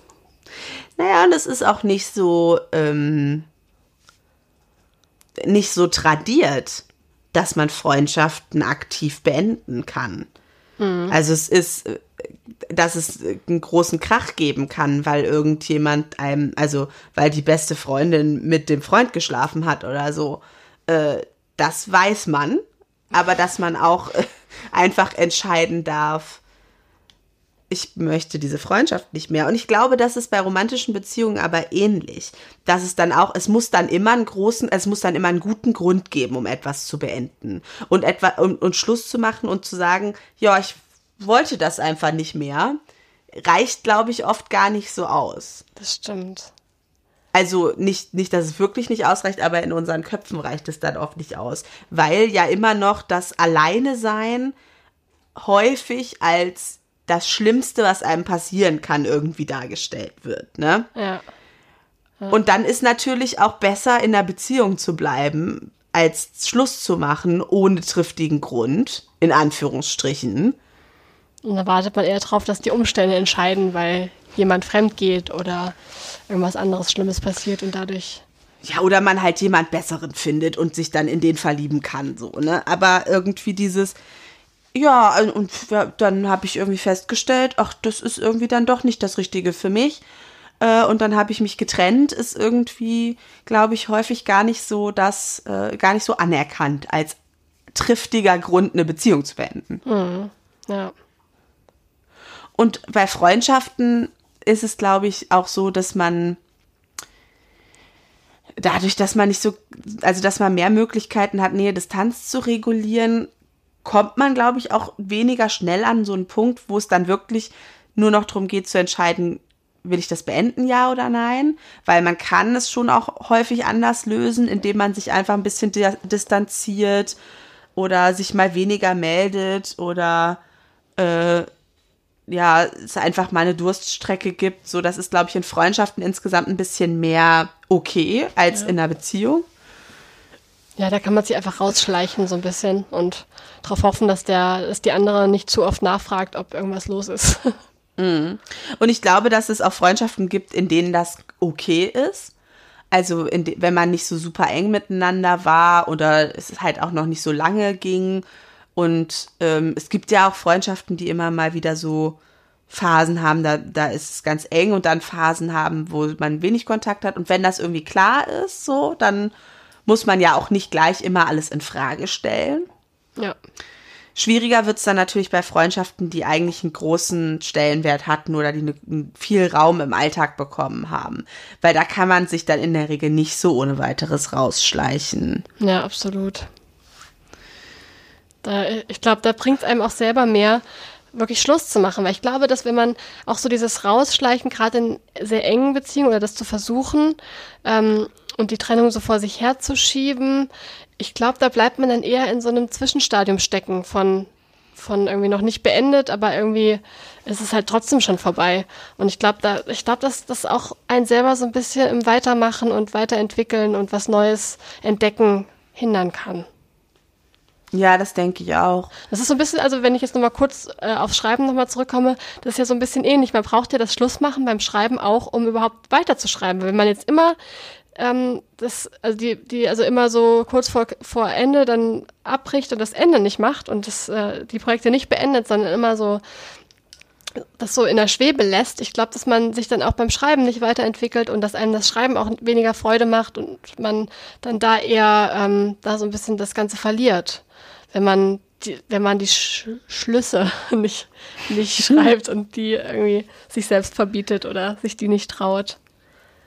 Naja, und es ist auch nicht so, ähm, nicht so tradiert, dass man Freundschaften aktiv beenden kann. Mhm. Also es ist, dass es einen großen Krach geben kann, weil irgendjemand einem, also weil die beste Freundin mit dem Freund geschlafen hat oder so. Äh, das weiß man, aber dass man auch einfach entscheiden darf, ich möchte diese Freundschaft nicht mehr. Und ich glaube, das ist bei romantischen Beziehungen aber ähnlich. Dass es dann auch, es muss dann immer einen großen, es muss dann immer einen guten Grund geben, um etwas zu beenden. Und etwa, und, und Schluss zu machen und zu sagen, ja, ich wollte das einfach nicht mehr, reicht, glaube ich, oft gar nicht so aus. Das stimmt. Also nicht, nicht, dass es wirklich nicht ausreicht, aber in unseren Köpfen reicht es dann oft nicht aus. Weil ja immer noch das Alleine sein häufig als das Schlimmste, was einem passieren kann, irgendwie dargestellt wird. Ne? Ja. ja. Und dann ist natürlich auch besser, in der Beziehung zu bleiben, als Schluss zu machen, ohne triftigen Grund, in Anführungsstrichen. Und da wartet man eher drauf, dass die Umstände entscheiden, weil jemand fremd geht oder irgendwas anderes Schlimmes passiert und dadurch. Ja, oder man halt jemand Besseren findet und sich dann in den verlieben kann, so, ne? Aber irgendwie dieses, ja, und dann habe ich irgendwie festgestellt, ach, das ist irgendwie dann doch nicht das Richtige für mich. Äh, und dann habe ich mich getrennt, ist irgendwie, glaube ich, häufig gar nicht so das, äh, gar nicht so anerkannt als triftiger Grund, eine Beziehung zu beenden. Mhm. Ja. Und bei Freundschaften ist es, glaube ich, auch so, dass man dadurch, dass man nicht so, also dass man mehr Möglichkeiten hat, Nähe Distanz zu regulieren, kommt man, glaube ich, auch weniger schnell an so einen Punkt, wo es dann wirklich nur noch darum geht zu entscheiden, will ich das beenden, ja oder nein? Weil man kann es schon auch häufig anders lösen, indem man sich einfach ein bisschen distanziert oder sich mal weniger meldet oder äh, ja, es einfach mal eine Durststrecke gibt. So, das ist, glaube ich, in Freundschaften insgesamt ein bisschen mehr okay als ja. in einer Beziehung. Ja, da kann man sich einfach rausschleichen so ein bisschen und darauf hoffen, dass der, dass die andere nicht zu oft nachfragt, ob irgendwas los ist. Mhm. Und ich glaube, dass es auch Freundschaften gibt, in denen das okay ist. Also wenn man nicht so super eng miteinander war oder es halt auch noch nicht so lange ging. Und ähm, es gibt ja auch Freundschaften, die immer mal wieder so Phasen haben, da, da ist es ganz eng und dann Phasen haben, wo man wenig Kontakt hat. Und wenn das irgendwie klar ist, so, dann muss man ja auch nicht gleich immer alles in Frage stellen. Ja. Schwieriger wird es dann natürlich bei Freundschaften, die eigentlich einen großen Stellenwert hatten oder die ne, viel Raum im Alltag bekommen haben. Weil da kann man sich dann in der Regel nicht so ohne weiteres rausschleichen. Ja, absolut. Da, ich glaube, da bringt es einem auch selber mehr, wirklich Schluss zu machen. Weil ich glaube, dass wenn man auch so dieses Rausschleichen, gerade in sehr engen Beziehungen oder das zu versuchen, ähm, und die Trennung so vor sich herzuschieben, ich glaube, da bleibt man dann eher in so einem Zwischenstadium stecken von, von irgendwie noch nicht beendet, aber irgendwie ist es halt trotzdem schon vorbei. Und ich glaube, da, ich glaube, dass das auch einen selber so ein bisschen im Weitermachen und Weiterentwickeln und was Neues entdecken hindern kann. Ja, das denke ich auch. Das ist so ein bisschen, also wenn ich jetzt nochmal kurz äh, aufs Schreiben nochmal zurückkomme, das ist ja so ein bisschen ähnlich. Man braucht ja das Schlussmachen beim Schreiben auch, um überhaupt weiterzuschreiben. Wenn man jetzt immer ähm, das, also die, die also immer so kurz vor, vor Ende dann abbricht und das Ende nicht macht und das, äh, die Projekte nicht beendet, sondern immer so das so in der Schwebe lässt. Ich glaube, dass man sich dann auch beim Schreiben nicht weiterentwickelt und dass einem das Schreiben auch weniger Freude macht und man dann da eher ähm, da so ein bisschen das Ganze verliert. Wenn man die, wenn man die Sch Schlüsse nicht, nicht schreibt und die irgendwie sich selbst verbietet oder sich die nicht traut.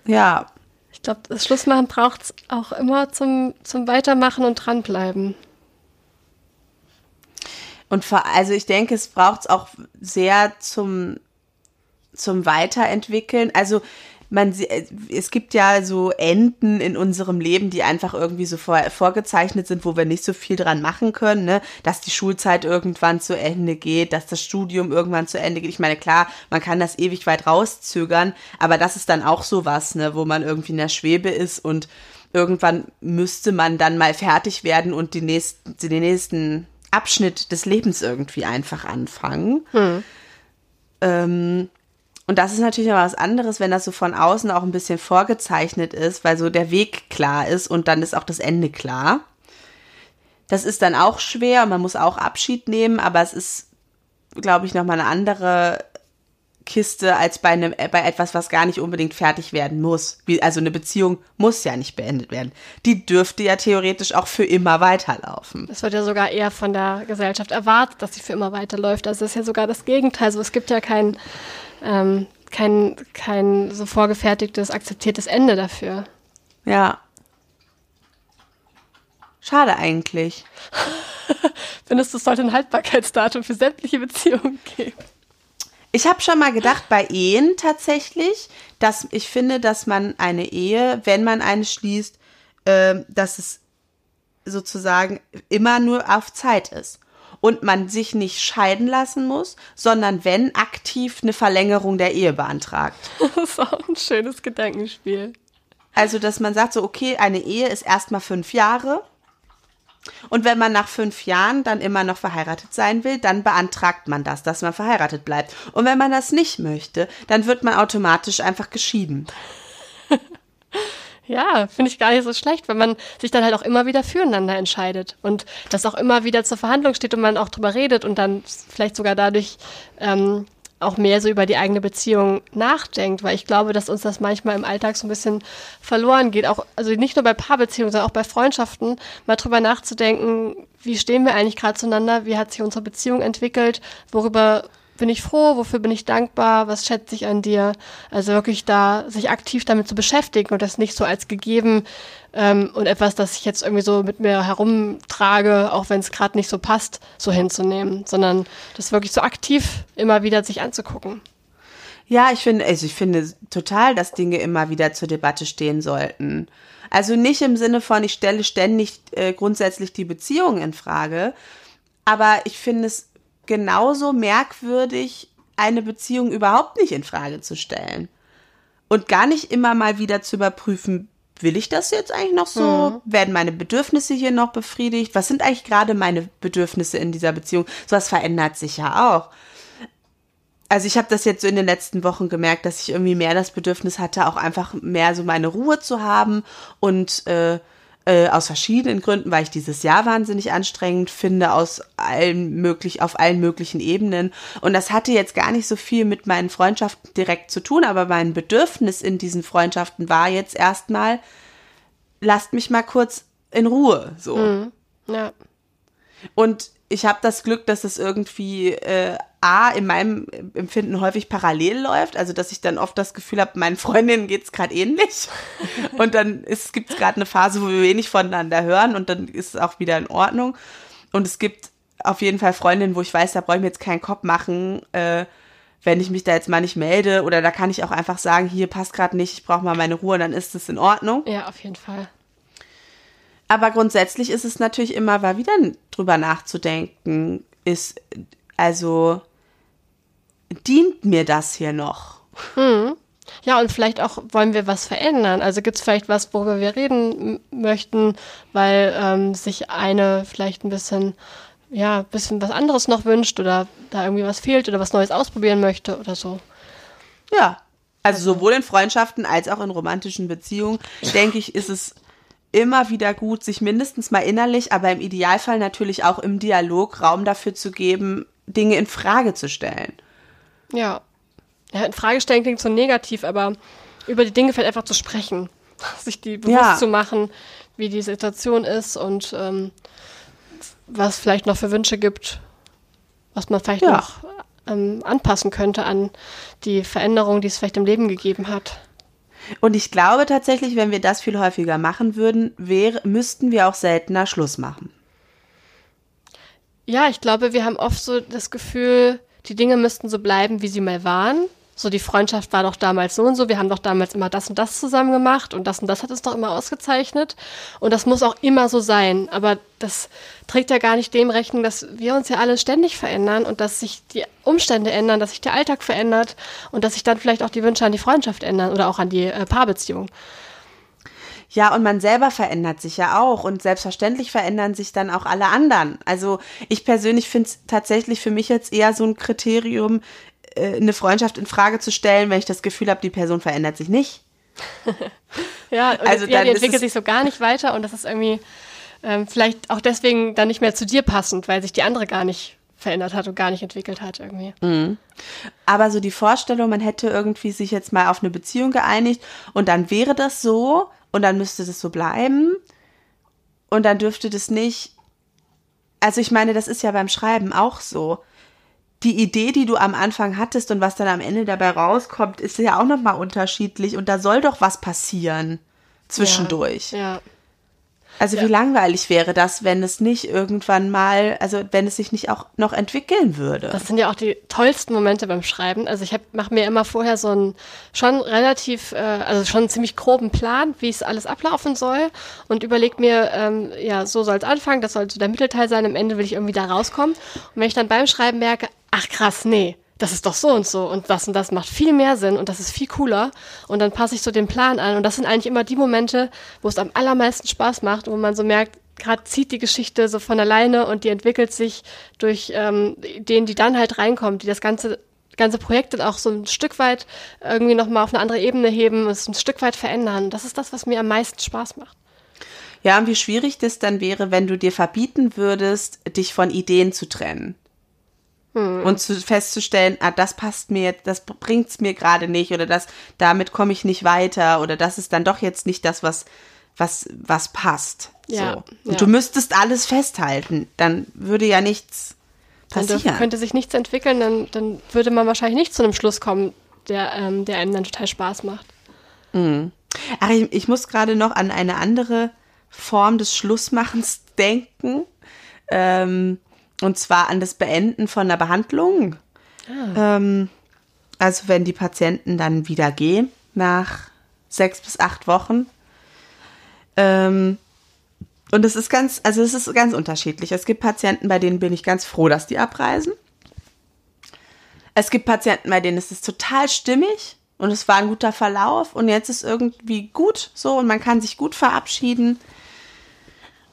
Ja. Ich glaube, das Schlussmachen braucht es auch immer zum, zum Weitermachen und dranbleiben. Und vor, also ich denke, es braucht es auch sehr zum, zum Weiterentwickeln. Also man, es gibt ja so Enden in unserem Leben, die einfach irgendwie so vor, vorgezeichnet sind, wo wir nicht so viel dran machen können, ne? Dass die Schulzeit irgendwann zu Ende geht, dass das Studium irgendwann zu Ende geht. Ich meine, klar, man kann das ewig weit rauszögern, aber das ist dann auch so was, ne, wo man irgendwie in der Schwebe ist und irgendwann müsste man dann mal fertig werden und die nächsten, den nächsten Abschnitt des Lebens irgendwie einfach anfangen. Hm. Ähm, und das ist natürlich aber was anderes, wenn das so von außen auch ein bisschen vorgezeichnet ist, weil so der Weg klar ist und dann ist auch das Ende klar. Das ist dann auch schwer, man muss auch Abschied nehmen, aber es ist, glaube ich, nochmal eine andere Kiste als bei, einem, bei etwas, was gar nicht unbedingt fertig werden muss. Wie, also eine Beziehung muss ja nicht beendet werden. Die dürfte ja theoretisch auch für immer weiterlaufen. Es wird ja sogar eher von der Gesellschaft erwartet, dass sie für immer weiterläuft. Also das ist ja sogar das Gegenteil. Also es gibt ja kein ähm, kein, kein so vorgefertigtes, akzeptiertes Ende dafür. Ja. Schade eigentlich. Findest du, es sollte ein Haltbarkeitsdatum für sämtliche Beziehungen geben? Ich habe schon mal gedacht, bei Ehen tatsächlich, dass ich finde, dass man eine Ehe, wenn man eine schließt, äh, dass es sozusagen immer nur auf Zeit ist und man sich nicht scheiden lassen muss, sondern wenn aktiv eine Verlängerung der Ehe beantragt. Das ist auch ein schönes Gedankenspiel. Also, dass man sagt so, okay, eine Ehe ist erstmal fünf Jahre. Und wenn man nach fünf Jahren dann immer noch verheiratet sein will, dann beantragt man das, dass man verheiratet bleibt. Und wenn man das nicht möchte, dann wird man automatisch einfach geschieden. Ja, finde ich gar nicht so schlecht, wenn man sich dann halt auch immer wieder füreinander entscheidet und das auch immer wieder zur Verhandlung steht und man auch drüber redet und dann vielleicht sogar dadurch ähm, auch mehr so über die eigene Beziehung nachdenkt, weil ich glaube, dass uns das manchmal im Alltag so ein bisschen verloren geht. Auch, also nicht nur bei Paarbeziehungen, sondern auch bei Freundschaften, mal drüber nachzudenken, wie stehen wir eigentlich gerade zueinander, wie hat sich unsere Beziehung entwickelt, worüber bin ich froh, wofür bin ich dankbar, was schätze ich an dir. Also wirklich da sich aktiv damit zu beschäftigen und das nicht so als gegeben ähm, und etwas, das ich jetzt irgendwie so mit mir herumtrage, auch wenn es gerade nicht so passt, so hinzunehmen, sondern das wirklich so aktiv immer wieder sich anzugucken. Ja, ich finde, also ich finde total, dass Dinge immer wieder zur Debatte stehen sollten. Also nicht im Sinne von, ich stelle ständig äh, grundsätzlich die Beziehung in Frage, aber ich finde es genauso merkwürdig, eine Beziehung überhaupt nicht in Frage zu stellen. Und gar nicht immer mal wieder zu überprüfen, will ich das jetzt eigentlich noch so? Mhm. Werden meine Bedürfnisse hier noch befriedigt? Was sind eigentlich gerade meine Bedürfnisse in dieser Beziehung? Sowas verändert sich ja auch. Also ich habe das jetzt so in den letzten Wochen gemerkt, dass ich irgendwie mehr das Bedürfnis hatte, auch einfach mehr so meine Ruhe zu haben und äh, äh, aus verschiedenen Gründen, weil ich dieses Jahr wahnsinnig anstrengend finde, aus allen möglich, auf allen möglichen Ebenen. Und das hatte jetzt gar nicht so viel mit meinen Freundschaften direkt zu tun, aber mein Bedürfnis in diesen Freundschaften war jetzt erstmal, lasst mich mal kurz in Ruhe, so. Mhm. Ja. Und ich habe das Glück, dass es irgendwie äh, A, in meinem Empfinden häufig parallel läuft, also dass ich dann oft das Gefühl habe, meinen Freundinnen geht's gerade ähnlich. und dann gibt es gerade eine Phase, wo wir wenig voneinander hören und dann ist es auch wieder in Ordnung. Und es gibt auf jeden Fall Freundinnen, wo ich weiß, da brauche ich mir jetzt keinen Kopf machen, äh, wenn ich mich da jetzt mal nicht melde. Oder da kann ich auch einfach sagen, hier passt gerade nicht, ich brauche mal meine Ruhe, dann ist es in Ordnung. Ja, auf jeden Fall. Aber grundsätzlich ist es natürlich immer mal wieder drüber nachzudenken, ist also dient mir das hier noch? Hm. Ja, und vielleicht auch wollen wir was verändern. Also gibt es vielleicht was, worüber wir reden möchten, weil ähm, sich eine vielleicht ein bisschen, ja, ein bisschen was anderes noch wünscht oder da irgendwie was fehlt oder was Neues ausprobieren möchte oder so. Ja, also sowohl in Freundschaften als auch in romantischen Beziehungen, denke ich, ist es immer wieder gut, sich mindestens mal innerlich, aber im Idealfall natürlich auch im Dialog Raum dafür zu geben, Dinge in Frage zu stellen. Ja. ja in Frage stellen klingt so negativ, aber über die Dinge vielleicht einfach zu sprechen, sich die bewusst ja. zu machen, wie die Situation ist und ähm, was vielleicht noch für Wünsche gibt, was man vielleicht ja. noch ähm, anpassen könnte an die Veränderungen, die es vielleicht im Leben gegeben hat. Und ich glaube tatsächlich, wenn wir das viel häufiger machen würden, wäre, müssten wir auch seltener Schluss machen. Ja, ich glaube, wir haben oft so das Gefühl, die Dinge müssten so bleiben, wie sie mal waren so die Freundschaft war doch damals so und so, wir haben doch damals immer das und das zusammen gemacht und das und das hat es doch immer ausgezeichnet und das muss auch immer so sein, aber das trägt ja gar nicht dem Rechnung, dass wir uns ja alle ständig verändern und dass sich die Umstände ändern, dass sich der Alltag verändert und dass sich dann vielleicht auch die Wünsche an die Freundschaft ändern oder auch an die äh, Paarbeziehung. Ja, und man selber verändert sich ja auch und selbstverständlich verändern sich dann auch alle anderen. Also ich persönlich finde es tatsächlich für mich jetzt eher so ein Kriterium, eine Freundschaft in Frage zu stellen, wenn ich das Gefühl habe, die Person verändert sich nicht. ja, also ja, die entwickelt sich so gar nicht weiter und das ist irgendwie ähm, vielleicht auch deswegen dann nicht mehr zu dir passend, weil sich die andere gar nicht verändert hat und gar nicht entwickelt hat irgendwie. Mhm. Aber so die Vorstellung, man hätte irgendwie sich jetzt mal auf eine Beziehung geeinigt und dann wäre das so und dann müsste das so bleiben und dann dürfte das nicht. Also ich meine, das ist ja beim Schreiben auch so die Idee, die du am Anfang hattest und was dann am Ende dabei rauskommt, ist ja auch nochmal unterschiedlich und da soll doch was passieren zwischendurch. Ja. ja. Also ja. wie langweilig wäre das, wenn es nicht irgendwann mal, also wenn es sich nicht auch noch entwickeln würde. Das sind ja auch die tollsten Momente beim Schreiben. Also ich mache mir immer vorher so einen schon relativ, äh, also schon einen ziemlich groben Plan, wie es alles ablaufen soll und überlege mir, ähm, ja, so soll es anfangen, das soll so der Mittelteil sein, am Ende will ich irgendwie da rauskommen. Und wenn ich dann beim Schreiben merke, ach krass, nee, das ist doch so und so und das und das macht viel mehr Sinn und das ist viel cooler und dann passe ich so den Plan an und das sind eigentlich immer die Momente, wo es am allermeisten Spaß macht, wo man so merkt, gerade zieht die Geschichte so von alleine und die entwickelt sich durch ähm, Ideen, die dann halt reinkommen, die das ganze ganze Projekt dann auch so ein Stück weit irgendwie nochmal auf eine andere Ebene heben, es ein Stück weit verändern. Das ist das, was mir am meisten Spaß macht. Ja, und wie schwierig das dann wäre, wenn du dir verbieten würdest, dich von Ideen zu trennen. Hm. Und zu, festzustellen, ah, das passt mir jetzt, das bringt's mir gerade nicht oder das, damit komme ich nicht weiter oder das ist dann doch jetzt nicht das, was, was, was passt. Ja, so. Und ja. du müsstest alles festhalten, dann würde ja nichts passieren. Dann könnte sich nichts entwickeln, dann, dann würde man wahrscheinlich nicht zu einem Schluss kommen, der, ähm, der einem dann total Spaß macht. Mhm. Ach, ich, ich muss gerade noch an eine andere Form des Schlussmachens denken. Ähm, und zwar an das Beenden von der Behandlung. Ah. Ähm, also wenn die Patienten dann wieder gehen nach sechs bis acht Wochen. Ähm, und es ist ganz, also es ist ganz unterschiedlich. Es gibt Patienten, bei denen bin ich ganz froh, dass die abreisen. Es gibt Patienten, bei denen ist es total stimmig und es war ein guter Verlauf und jetzt ist irgendwie gut so und man kann sich gut verabschieden.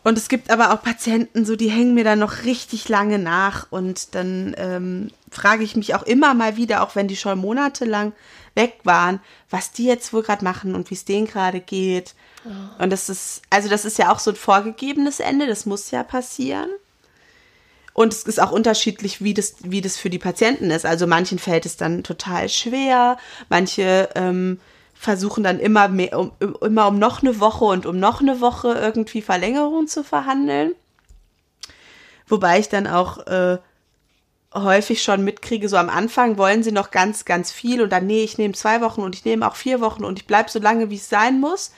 Und es gibt aber auch Patienten, so die hängen mir dann noch richtig lange nach. Und dann ähm, frage ich mich auch immer mal wieder, auch wenn die schon monatelang weg waren, was die jetzt wohl gerade machen und wie es denen gerade geht. Oh. Und das ist, also das ist ja auch so ein vorgegebenes Ende, das muss ja passieren. Und es ist auch unterschiedlich, wie das, wie das für die Patienten ist. Also manchen fällt es dann total schwer, manche ähm, versuchen dann immer mehr, um, immer um noch eine Woche und um noch eine Woche irgendwie Verlängerung zu verhandeln. Wobei ich dann auch äh, häufig schon mitkriege, so am Anfang wollen sie noch ganz, ganz viel und dann, nee, ich nehme zwei Wochen und ich nehme auch vier Wochen und ich bleibe so lange, wie es sein muss.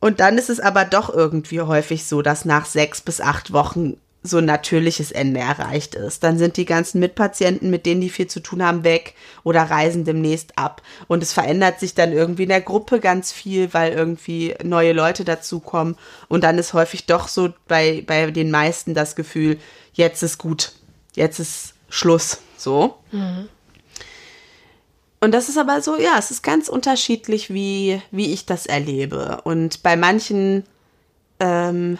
Und dann ist es aber doch irgendwie häufig so, dass nach sechs bis acht Wochen so ein natürliches Ende erreicht ist. Dann sind die ganzen Mitpatienten, mit denen die viel zu tun haben, weg oder reisen demnächst ab. Und es verändert sich dann irgendwie in der Gruppe ganz viel, weil irgendwie neue Leute dazukommen. Und dann ist häufig doch so bei, bei den meisten das Gefühl, jetzt ist gut, jetzt ist Schluss. So. Mhm. Und das ist aber so, ja, es ist ganz unterschiedlich, wie, wie ich das erlebe. Und bei manchen ähm,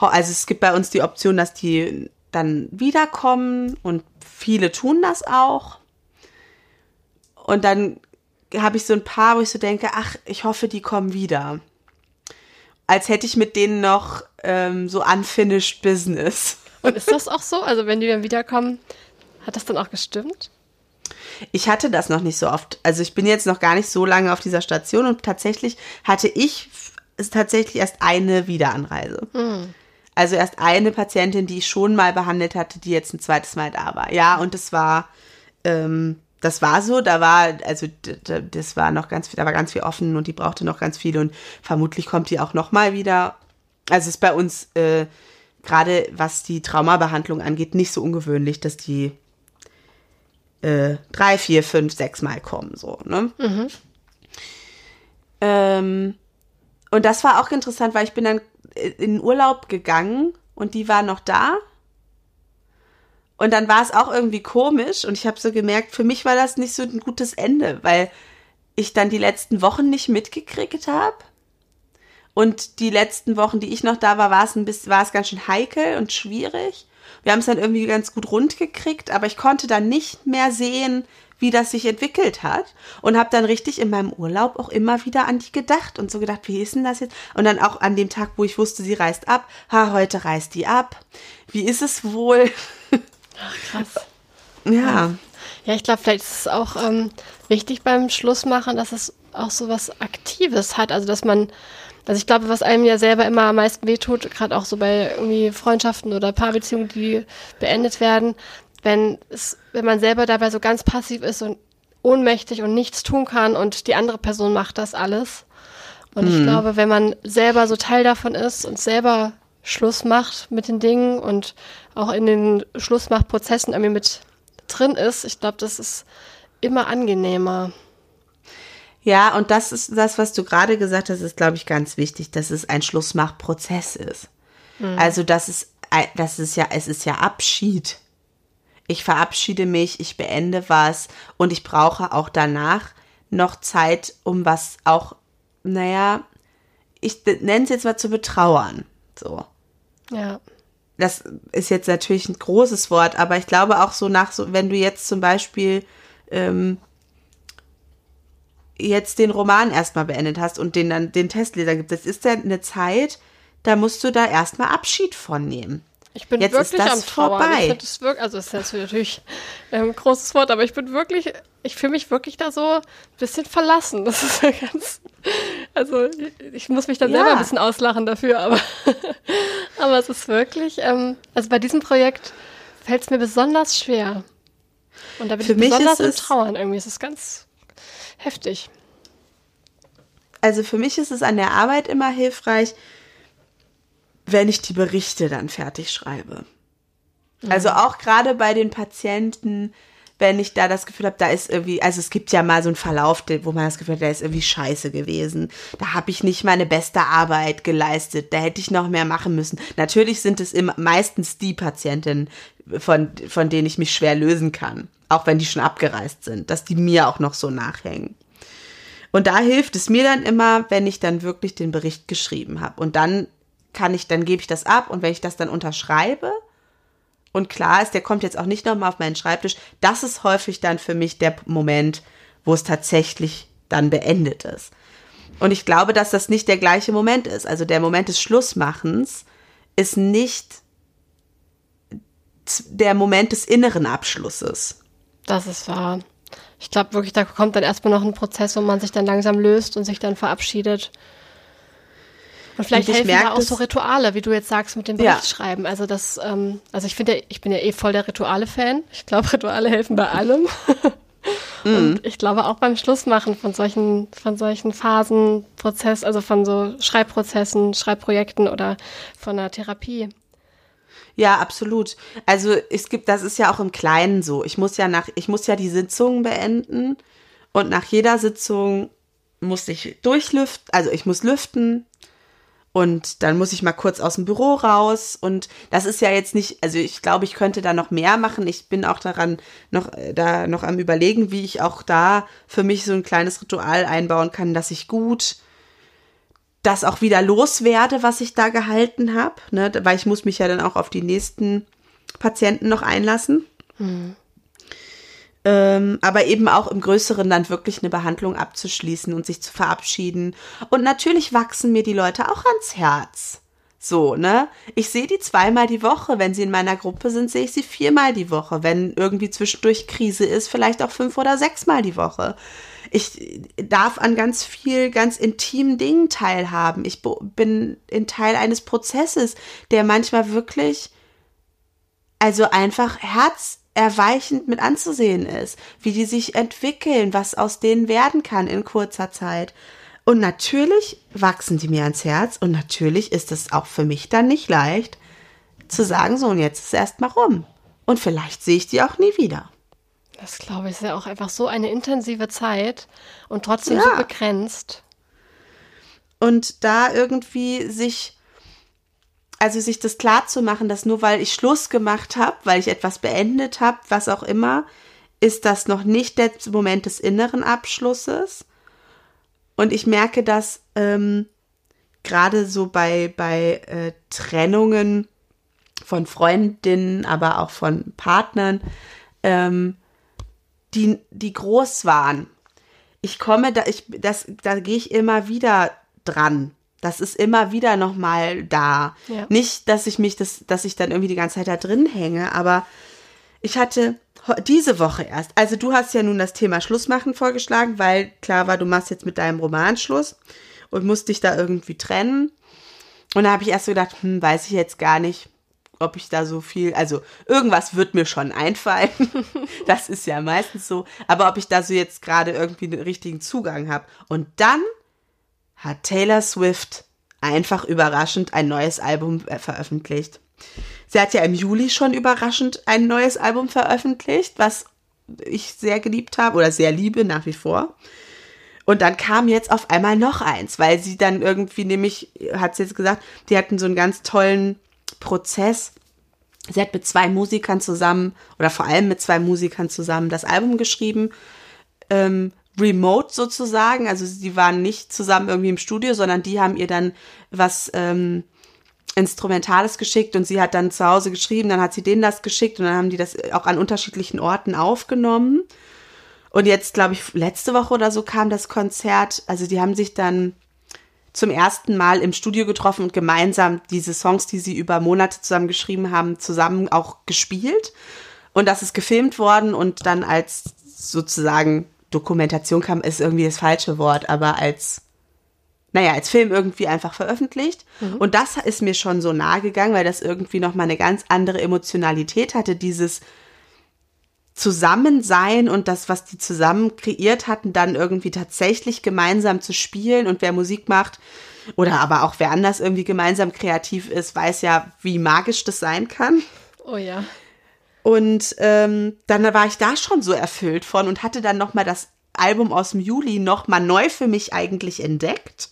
also es gibt bei uns die Option, dass die dann wiederkommen und viele tun das auch. Und dann habe ich so ein paar, wo ich so denke, ach, ich hoffe, die kommen wieder. Als hätte ich mit denen noch ähm, so unfinished Business. Und ist das auch so? Also wenn die dann wiederkommen, hat das dann auch gestimmt? Ich hatte das noch nicht so oft. Also ich bin jetzt noch gar nicht so lange auf dieser Station und tatsächlich hatte ich tatsächlich erst eine Wiederanreise. Mhm. Also erst eine Patientin, die ich schon mal behandelt hatte, die jetzt ein zweites Mal da war. Ja, und das war, ähm, das war so, da war, also das war noch ganz viel, da war ganz viel offen und die brauchte noch ganz viel und vermutlich kommt die auch noch mal wieder. Also es ist bei uns äh, gerade was die Traumabehandlung angeht nicht so ungewöhnlich, dass die äh, drei, vier, fünf, sechs Mal kommen so. Ne? Mhm. Ähm, und das war auch interessant, weil ich bin dann in Urlaub gegangen und die war noch da. Und dann war es auch irgendwie komisch und ich habe so gemerkt, für mich war das nicht so ein gutes Ende, weil ich dann die letzten Wochen nicht mitgekriegt habe. Und die letzten Wochen, die ich noch da war, war es ein bisschen, war es ganz schön heikel und schwierig. Wir haben es dann irgendwie ganz gut rund gekriegt, aber ich konnte dann nicht mehr sehen, wie das sich entwickelt hat und habe dann richtig in meinem Urlaub auch immer wieder an die gedacht und so gedacht, wie ist denn das jetzt? Und dann auch an dem Tag, wo ich wusste, sie reist ab, ha, heute reist die ab. Wie ist es wohl? Ach, krass. Ja. Ja, ich glaube, vielleicht ist es auch ähm, wichtig beim Schlussmachen, dass es auch so was Aktives hat. Also, dass man, also ich glaube, was einem ja selber immer am meisten wehtut, gerade auch so bei irgendwie Freundschaften oder Paarbeziehungen, die beendet werden, wenn es, wenn man selber dabei so ganz passiv ist und ohnmächtig und nichts tun kann und die andere Person macht das alles. Und mhm. ich glaube, wenn man selber so Teil davon ist und selber Schluss macht mit den Dingen und auch in den Schlussmachprozessen irgendwie mit drin ist, ich glaube, das ist immer angenehmer. Ja, und das ist das, was du gerade gesagt hast, ist, glaube ich, ganz wichtig, dass es ein Schlussmachprozess ist. Mhm. Also, das ist, das ist ja, es ist ja Abschied ich verabschiede mich, ich beende was und ich brauche auch danach noch Zeit, um was auch, naja, ich nenne es jetzt mal zu betrauern. So. Ja. Das ist jetzt natürlich ein großes Wort, aber ich glaube auch so nach, so, wenn du jetzt zum Beispiel ähm, jetzt den Roman erstmal beendet hast und den dann den Testleser gibt, das ist ja eine Zeit, da musst du da erstmal Abschied von nehmen. Ich bin Jetzt wirklich am Trauern. Vorbei. Ich das wirklich, also das ist natürlich ein großes Wort, aber ich bin wirklich, ich fühle mich wirklich da so ein bisschen verlassen. Das ist ja ganz, also ich muss mich dann ja. selber ein bisschen auslachen dafür, aber, aber es ist wirklich, ähm, also bei diesem Projekt fällt es mir besonders schwer. Und da bin Für ich besonders im Trauern irgendwie. Es ist ganz heftig. Also für mich ist es an der Arbeit immer hilfreich, wenn ich die Berichte dann fertig schreibe. Mhm. Also auch gerade bei den Patienten, wenn ich da das Gefühl habe, da ist irgendwie, also es gibt ja mal so einen Verlauf, wo man das Gefühl hat, der ist irgendwie scheiße gewesen. Da habe ich nicht meine beste Arbeit geleistet. Da hätte ich noch mehr machen müssen. Natürlich sind es immer meistens die Patientinnen, von, von denen ich mich schwer lösen kann. Auch wenn die schon abgereist sind, dass die mir auch noch so nachhängen. Und da hilft es mir dann immer, wenn ich dann wirklich den Bericht geschrieben habe. Und dann kann ich, dann gebe ich das ab und wenn ich das dann unterschreibe und klar ist, der kommt jetzt auch nicht nochmal auf meinen Schreibtisch, das ist häufig dann für mich der Moment, wo es tatsächlich dann beendet ist. Und ich glaube, dass das nicht der gleiche Moment ist. Also der Moment des Schlussmachens ist nicht der Moment des inneren Abschlusses. Das ist wahr. Ich glaube wirklich, da kommt dann erstmal noch ein Prozess, wo man sich dann langsam löst und sich dann verabschiedet. Und vielleicht und helfen da auch so Rituale, wie du jetzt sagst, mit dem Berichtschreiben. Ja. Also das, ähm, also ich finde, ich bin ja eh voll der Rituale-Fan. Ich glaube, Rituale helfen bei allem. Und mhm. ich glaube auch beim Schlussmachen von solchen, von solchen Phasen, Prozess, also von so Schreibprozessen, Schreibprojekten oder von einer Therapie. Ja, absolut. Also es gibt, das ist ja auch im Kleinen so. Ich muss ja nach, ich muss ja die Sitzungen beenden und nach jeder Sitzung muss ich durchlüften, also ich muss lüften, und dann muss ich mal kurz aus dem Büro raus. Und das ist ja jetzt nicht, also ich glaube, ich könnte da noch mehr machen. Ich bin auch daran noch, äh, da noch am überlegen, wie ich auch da für mich so ein kleines Ritual einbauen kann, dass ich gut das auch wieder loswerde, was ich da gehalten habe. Ne? Weil ich muss mich ja dann auch auf die nächsten Patienten noch einlassen. Mhm ähm, aber eben auch im Größeren dann wirklich eine Behandlung abzuschließen und sich zu verabschieden. Und natürlich wachsen mir die Leute auch ans Herz. So, ne? Ich sehe die zweimal die Woche. Wenn sie in meiner Gruppe sind, sehe ich sie viermal die Woche. Wenn irgendwie zwischendurch Krise ist, vielleicht auch fünf oder sechsmal die Woche. Ich darf an ganz viel, ganz intimen Dingen teilhaben. Ich bin in Teil eines Prozesses, der manchmal wirklich, also einfach herzerweichend mit anzusehen ist, wie die sich entwickeln, was aus denen werden kann in kurzer Zeit. Und natürlich wachsen die mir ans Herz und natürlich ist es auch für mich dann nicht leicht zu sagen, so und jetzt ist erst mal rum. Und vielleicht sehe ich die auch nie wieder. Das glaube ich ist ja auch einfach so eine intensive Zeit und trotzdem ja. so begrenzt. Und da irgendwie sich, also sich das klar zu machen, dass nur weil ich Schluss gemacht habe, weil ich etwas beendet habe, was auch immer, ist das noch nicht der Moment des inneren Abschlusses, und ich merke dass ähm, gerade so bei, bei äh, Trennungen von Freundinnen, aber auch von Partnern, ähm, die, die groß waren. Ich komme da, ich, das, da gehe ich immer wieder dran. Das ist immer wieder nochmal da. Ja. Nicht, dass ich mich das, dass ich dann irgendwie die ganze Zeit da drin hänge, aber ich hatte diese Woche erst. Also du hast ja nun das Thema Schlussmachen vorgeschlagen, weil klar war, du machst jetzt mit deinem Roman Schluss und musst dich da irgendwie trennen. Und da habe ich erst so gedacht, hm, weiß ich jetzt gar nicht, ob ich da so viel, also irgendwas wird mir schon einfallen. das ist ja meistens so. Aber ob ich da so jetzt gerade irgendwie den richtigen Zugang habe. Und dann hat Taylor Swift einfach überraschend ein neues Album äh, veröffentlicht. Sie hat ja im Juli schon überraschend ein neues Album veröffentlicht, was ich sehr geliebt habe oder sehr liebe nach wie vor. Und dann kam jetzt auf einmal noch eins, weil sie dann irgendwie nämlich, hat sie jetzt gesagt, die hatten so einen ganz tollen Prozess. Sie hat mit zwei Musikern zusammen oder vor allem mit zwei Musikern zusammen das Album geschrieben, ähm, remote sozusagen. Also sie waren nicht zusammen irgendwie im Studio, sondern die haben ihr dann was ähm, Instrumentales geschickt und sie hat dann zu Hause geschrieben, dann hat sie denen das geschickt und dann haben die das auch an unterschiedlichen Orten aufgenommen. Und jetzt, glaube ich, letzte Woche oder so kam das Konzert. Also die haben sich dann zum ersten Mal im Studio getroffen und gemeinsam diese Songs, die sie über Monate zusammen geschrieben haben, zusammen auch gespielt. Und das ist gefilmt worden und dann als sozusagen Dokumentation kam, ist irgendwie das falsche Wort, aber als naja, als Film irgendwie einfach veröffentlicht. Mhm. Und das ist mir schon so nahe gegangen, weil das irgendwie nochmal eine ganz andere Emotionalität hatte, dieses Zusammensein und das, was die zusammen kreiert hatten, dann irgendwie tatsächlich gemeinsam zu spielen und wer Musik macht oder aber auch wer anders irgendwie gemeinsam kreativ ist, weiß ja, wie magisch das sein kann. Oh ja. Und ähm, dann war ich da schon so erfüllt von und hatte dann nochmal das Album aus dem Juli nochmal neu für mich eigentlich entdeckt.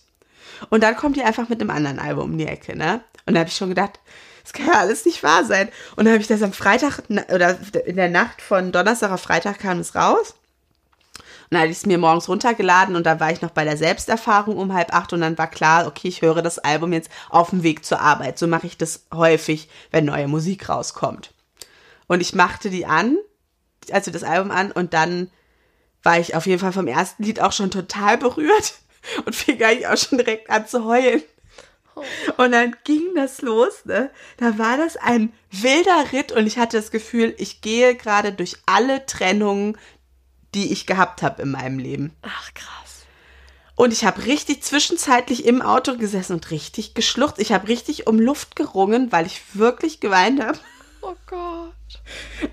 Und dann kommt die einfach mit einem anderen Album um die Ecke, ne? Und da habe ich schon gedacht, das kann ja alles nicht wahr sein. Und dann habe ich das am Freitag oder in der Nacht von Donnerstag auf Freitag kam es raus. Und dann hatte ich es mir morgens runtergeladen und da war ich noch bei der Selbsterfahrung um halb acht und dann war klar, okay, ich höre das Album jetzt auf dem Weg zur Arbeit. So mache ich das häufig, wenn neue Musik rauskommt. Und ich machte die an, also das Album an und dann war ich auf jeden Fall vom ersten Lied auch schon total berührt und fing eigentlich auch schon direkt an zu heulen. Oh. Und dann ging das los, ne? Da war das ein wilder Ritt und ich hatte das Gefühl, ich gehe gerade durch alle Trennungen, die ich gehabt habe in meinem Leben. Ach, krass. Und ich habe richtig zwischenzeitlich im Auto gesessen und richtig geschluchzt. Ich habe richtig um Luft gerungen, weil ich wirklich geweint habe. Oh Gott.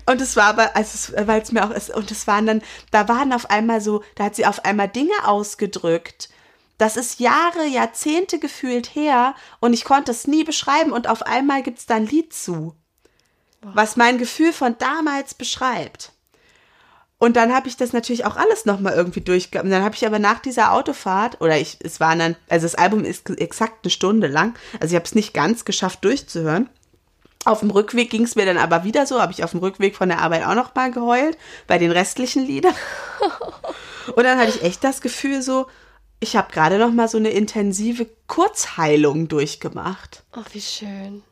Und es war aber, also weil es mir auch ist, und es waren dann, da waren auf einmal so, da hat sie auf einmal Dinge ausgedrückt, das ist Jahre, Jahrzehnte gefühlt her und ich konnte es nie beschreiben und auf einmal gibt es da ein Lied zu, was mein Gefühl von damals beschreibt. Und dann habe ich das natürlich auch alles nochmal irgendwie durchgegangen. Dann habe ich aber nach dieser Autofahrt, oder ich, es waren dann, also das Album ist exakt eine Stunde lang, also ich habe es nicht ganz geschafft durchzuhören. Auf dem Rückweg ging es mir dann aber wieder so, habe ich auf dem Rückweg von der Arbeit auch noch mal geheult, bei den restlichen Liedern. Und dann hatte ich echt das Gefühl so, ich habe gerade noch mal so eine intensive Kurzheilung durchgemacht. Ach, wie schön.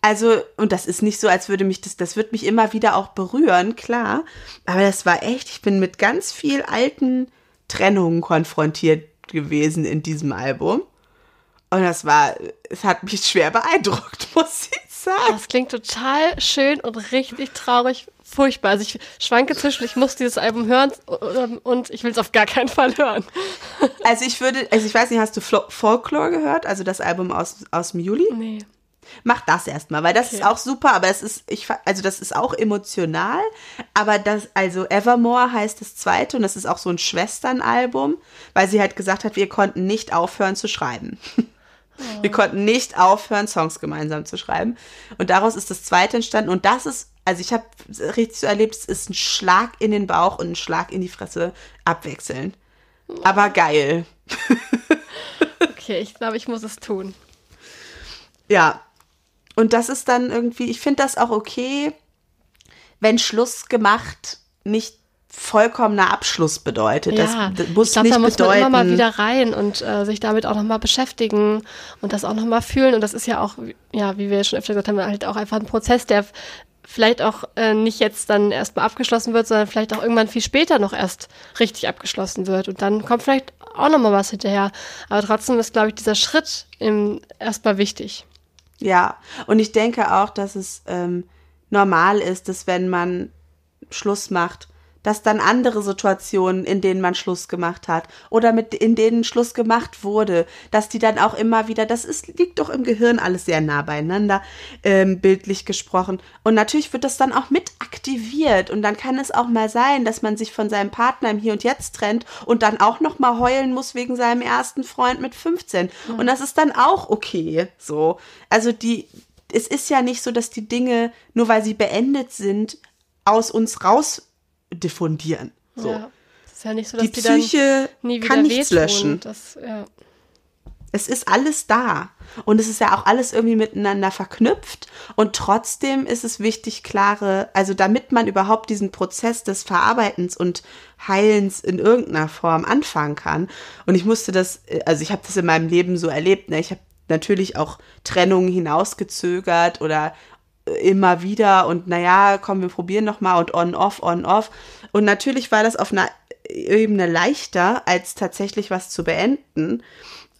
Also, und das ist nicht so, als würde mich das, das wird mich immer wieder auch berühren, klar. Aber das war echt, ich bin mit ganz viel alten Trennungen konfrontiert gewesen in diesem Album. Und das war es hat mich schwer beeindruckt, muss ich sagen. Das klingt total schön und richtig traurig, furchtbar. Also ich schwanke zwischen, ich muss dieses Album hören und ich will es auf gar keinen Fall hören. Also ich würde, also ich weiß nicht, hast du Folklore gehört? Also das Album aus, aus dem Juli? Nee. Mach das erstmal, weil das okay. ist auch super, aber es ist, ich, also das ist auch emotional, aber das, also Evermore heißt das zweite und das ist auch so ein Schwesternalbum, weil sie halt gesagt hat, wir konnten nicht aufhören zu schreiben. Oh. Wir konnten nicht aufhören, Songs gemeinsam zu schreiben. Und daraus ist das zweite entstanden. Und das ist, also ich habe richtig so erlebt, es ist ein Schlag in den Bauch und ein Schlag in die Fresse abwechseln. Aber geil. okay, ich glaube, ich muss es tun. Ja, und das ist dann irgendwie, ich finde das auch okay, wenn Schluss gemacht nicht vollkommener Abschluss bedeutet. Ja, das muss ich glaub, nicht da muss bedeuten. Man immer mal wieder rein und äh, sich damit auch nochmal beschäftigen und das auch nochmal fühlen. Und das ist ja auch, ja, wie wir schon öfter gesagt haben, halt auch einfach ein Prozess, der vielleicht auch äh, nicht jetzt dann erstmal abgeschlossen wird, sondern vielleicht auch irgendwann viel später noch erst richtig abgeschlossen wird. Und dann kommt vielleicht auch nochmal was hinterher. Aber trotzdem ist, glaube ich, dieser Schritt erstmal wichtig. Ja, und ich denke auch, dass es ähm, normal ist, dass wenn man Schluss macht, dass dann andere Situationen, in denen man Schluss gemacht hat oder mit in denen Schluss gemacht wurde, dass die dann auch immer wieder, das ist, liegt doch im Gehirn alles sehr nah beieinander, ähm, bildlich gesprochen. Und natürlich wird das dann auch mit aktiviert und dann kann es auch mal sein, dass man sich von seinem Partner im Hier und Jetzt trennt und dann auch noch mal heulen muss wegen seinem ersten Freund mit 15. Mhm. Und das ist dann auch okay, so. Also die, es ist ja nicht so, dass die Dinge, nur weil sie beendet sind, aus uns raus diffundieren. So. Ja. Ist ja nicht so, dass die Psyche nie kann nichts löschen. Das, ja. Es ist alles da. Und es ist ja auch alles irgendwie miteinander verknüpft. Und trotzdem ist es wichtig, klare, also damit man überhaupt diesen Prozess des Verarbeitens und Heilens in irgendeiner Form anfangen kann. Und ich musste das, also ich habe das in meinem Leben so erlebt. Ne? Ich habe natürlich auch Trennungen hinausgezögert oder immer wieder und naja, komm, wir probieren noch mal und on, off, on, off. Und natürlich war das auf einer Ebene leichter, als tatsächlich was zu beenden.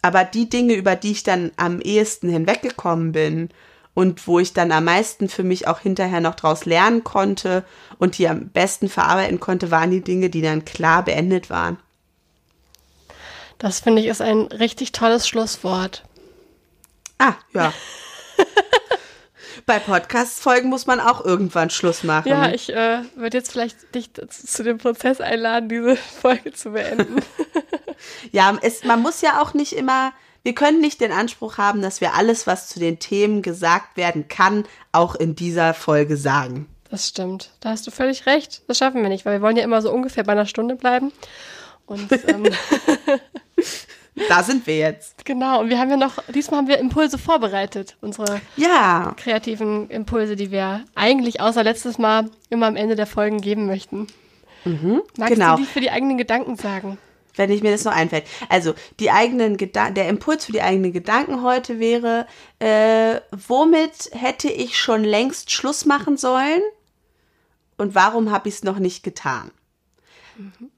Aber die Dinge, über die ich dann am ehesten hinweggekommen bin und wo ich dann am meisten für mich auch hinterher noch draus lernen konnte und die am besten verarbeiten konnte, waren die Dinge, die dann klar beendet waren. Das finde ich ist ein richtig tolles Schlusswort. Ah, ja. bei Podcast-Folgen muss man auch irgendwann Schluss machen. Ja, ich äh, würde jetzt vielleicht dich zu dem Prozess einladen, diese Folge zu beenden. ja, es, man muss ja auch nicht immer, wir können nicht den Anspruch haben, dass wir alles, was zu den Themen gesagt werden kann, auch in dieser Folge sagen. Das stimmt. Da hast du völlig recht. Das schaffen wir nicht, weil wir wollen ja immer so ungefähr bei einer Stunde bleiben. Und ähm, Da sind wir jetzt. Genau, und wir haben ja noch, diesmal haben wir Impulse vorbereitet, unsere ja. kreativen Impulse, die wir eigentlich außer letztes Mal immer am Ende der Folgen geben möchten. Mhm, Magst genau. du die für die eigenen Gedanken sagen? Wenn ich mir das noch einfällt. Also, die eigenen Gedanken, der Impuls für die eigenen Gedanken heute wäre, äh, womit hätte ich schon längst Schluss machen sollen? Und warum habe ich es noch nicht getan? Mhm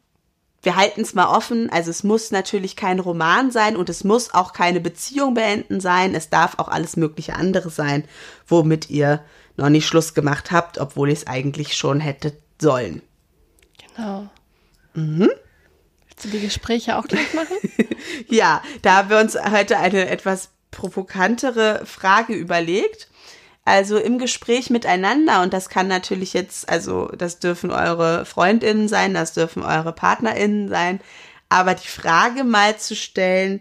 wir halten es mal offen. Also es muss natürlich kein Roman sein und es muss auch keine Beziehung beenden sein. Es darf auch alles mögliche andere sein, womit ihr noch nicht Schluss gemacht habt, obwohl ihr es eigentlich schon hättet sollen. Genau. Mhm. Willst du die Gespräche auch gleich machen? ja, da haben wir uns heute eine etwas provokantere Frage überlegt. Also im Gespräch miteinander und das kann natürlich jetzt, also das dürfen eure Freundinnen sein, das dürfen eure Partnerinnen sein, aber die Frage mal zu stellen,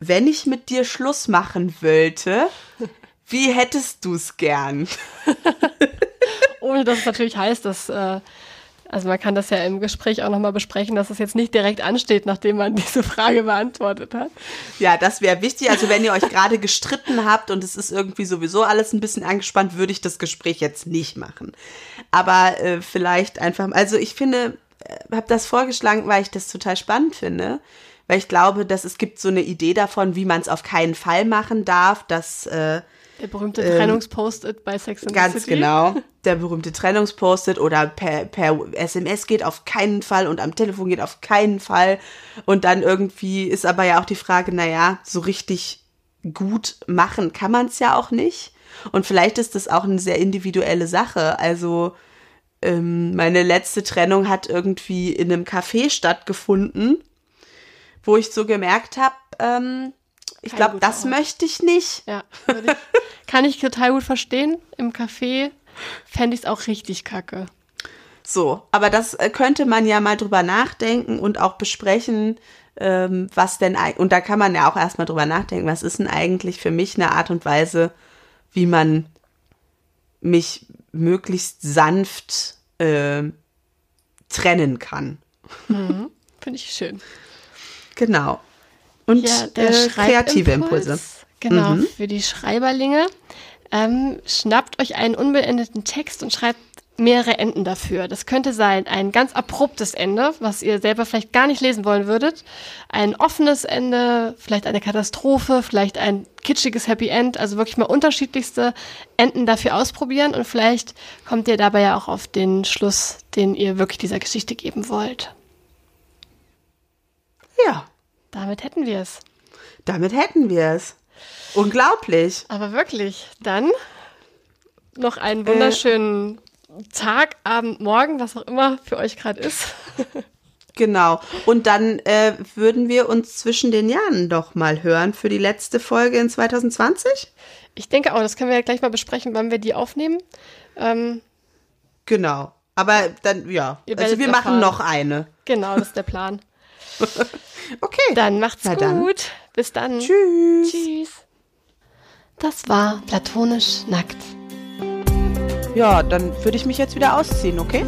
wenn ich mit dir Schluss machen wollte, wie hättest du es gern? Ohne dass es natürlich heißt, dass äh, also man kann das ja im Gespräch auch nochmal besprechen, dass es jetzt nicht direkt ansteht, nachdem man diese Frage beantwortet hat. Ja, das wäre wichtig. Also wenn ihr euch gerade gestritten habt und es ist irgendwie sowieso alles ein bisschen angespannt, würde ich das Gespräch jetzt nicht machen. Aber äh, vielleicht einfach, also ich finde, äh, habe das vorgeschlagen, weil ich das total spannend finde. Weil ich glaube, dass es gibt so eine Idee davon, wie man es auf keinen Fall machen darf, dass äh, der berühmte ähm, Trennungspost-it bei Sex and Ganz the City. genau. Der berühmte Trennungspost-it oder per, per SMS geht auf keinen Fall und am Telefon geht auf keinen Fall. Und dann irgendwie ist aber ja auch die Frage, naja, so richtig gut machen kann man es ja auch nicht. Und vielleicht ist das auch eine sehr individuelle Sache. Also ähm, meine letzte Trennung hat irgendwie in einem Café stattgefunden, wo ich so gemerkt habe, ähm, ich glaube, das Ort. möchte ich nicht. Ja, ich, kann ich total gut verstehen. Im Café fände ich es auch richtig kacke. So, aber das äh, könnte man ja mal drüber nachdenken und auch besprechen, ähm, was denn, und da kann man ja auch erstmal drüber nachdenken, was ist denn eigentlich für mich eine Art und Weise, wie man mich möglichst sanft äh, trennen kann. Mhm, Finde ich schön. Genau. Und ja, äh, kreative Impulse. Genau, mhm. für die Schreiberlinge. Ähm, schnappt euch einen unbeendeten Text und schreibt mehrere Enden dafür. Das könnte sein ein ganz abruptes Ende, was ihr selber vielleicht gar nicht lesen wollen würdet, ein offenes Ende, vielleicht eine Katastrophe, vielleicht ein kitschiges Happy End, also wirklich mal unterschiedlichste Enden dafür ausprobieren und vielleicht kommt ihr dabei ja auch auf den Schluss, den ihr wirklich dieser Geschichte geben wollt. Ja. Damit hätten wir es. Damit hätten wir es. Unglaublich. Aber wirklich, dann noch einen wunderschönen äh, Tag, Abend, Morgen, was auch immer für euch gerade ist. Genau. Und dann äh, würden wir uns zwischen den Jahren doch mal hören für die letzte Folge in 2020. Ich denke auch, das können wir ja gleich mal besprechen, wann wir die aufnehmen. Ähm, genau. Aber dann, ja. Also wir machen noch eine. Genau, das ist der Plan. okay. Dann macht's Na gut. Dann. Bis dann. Tschüss. Tschüss. Das war platonisch nackt. Ja, dann würde ich mich jetzt wieder ausziehen, okay?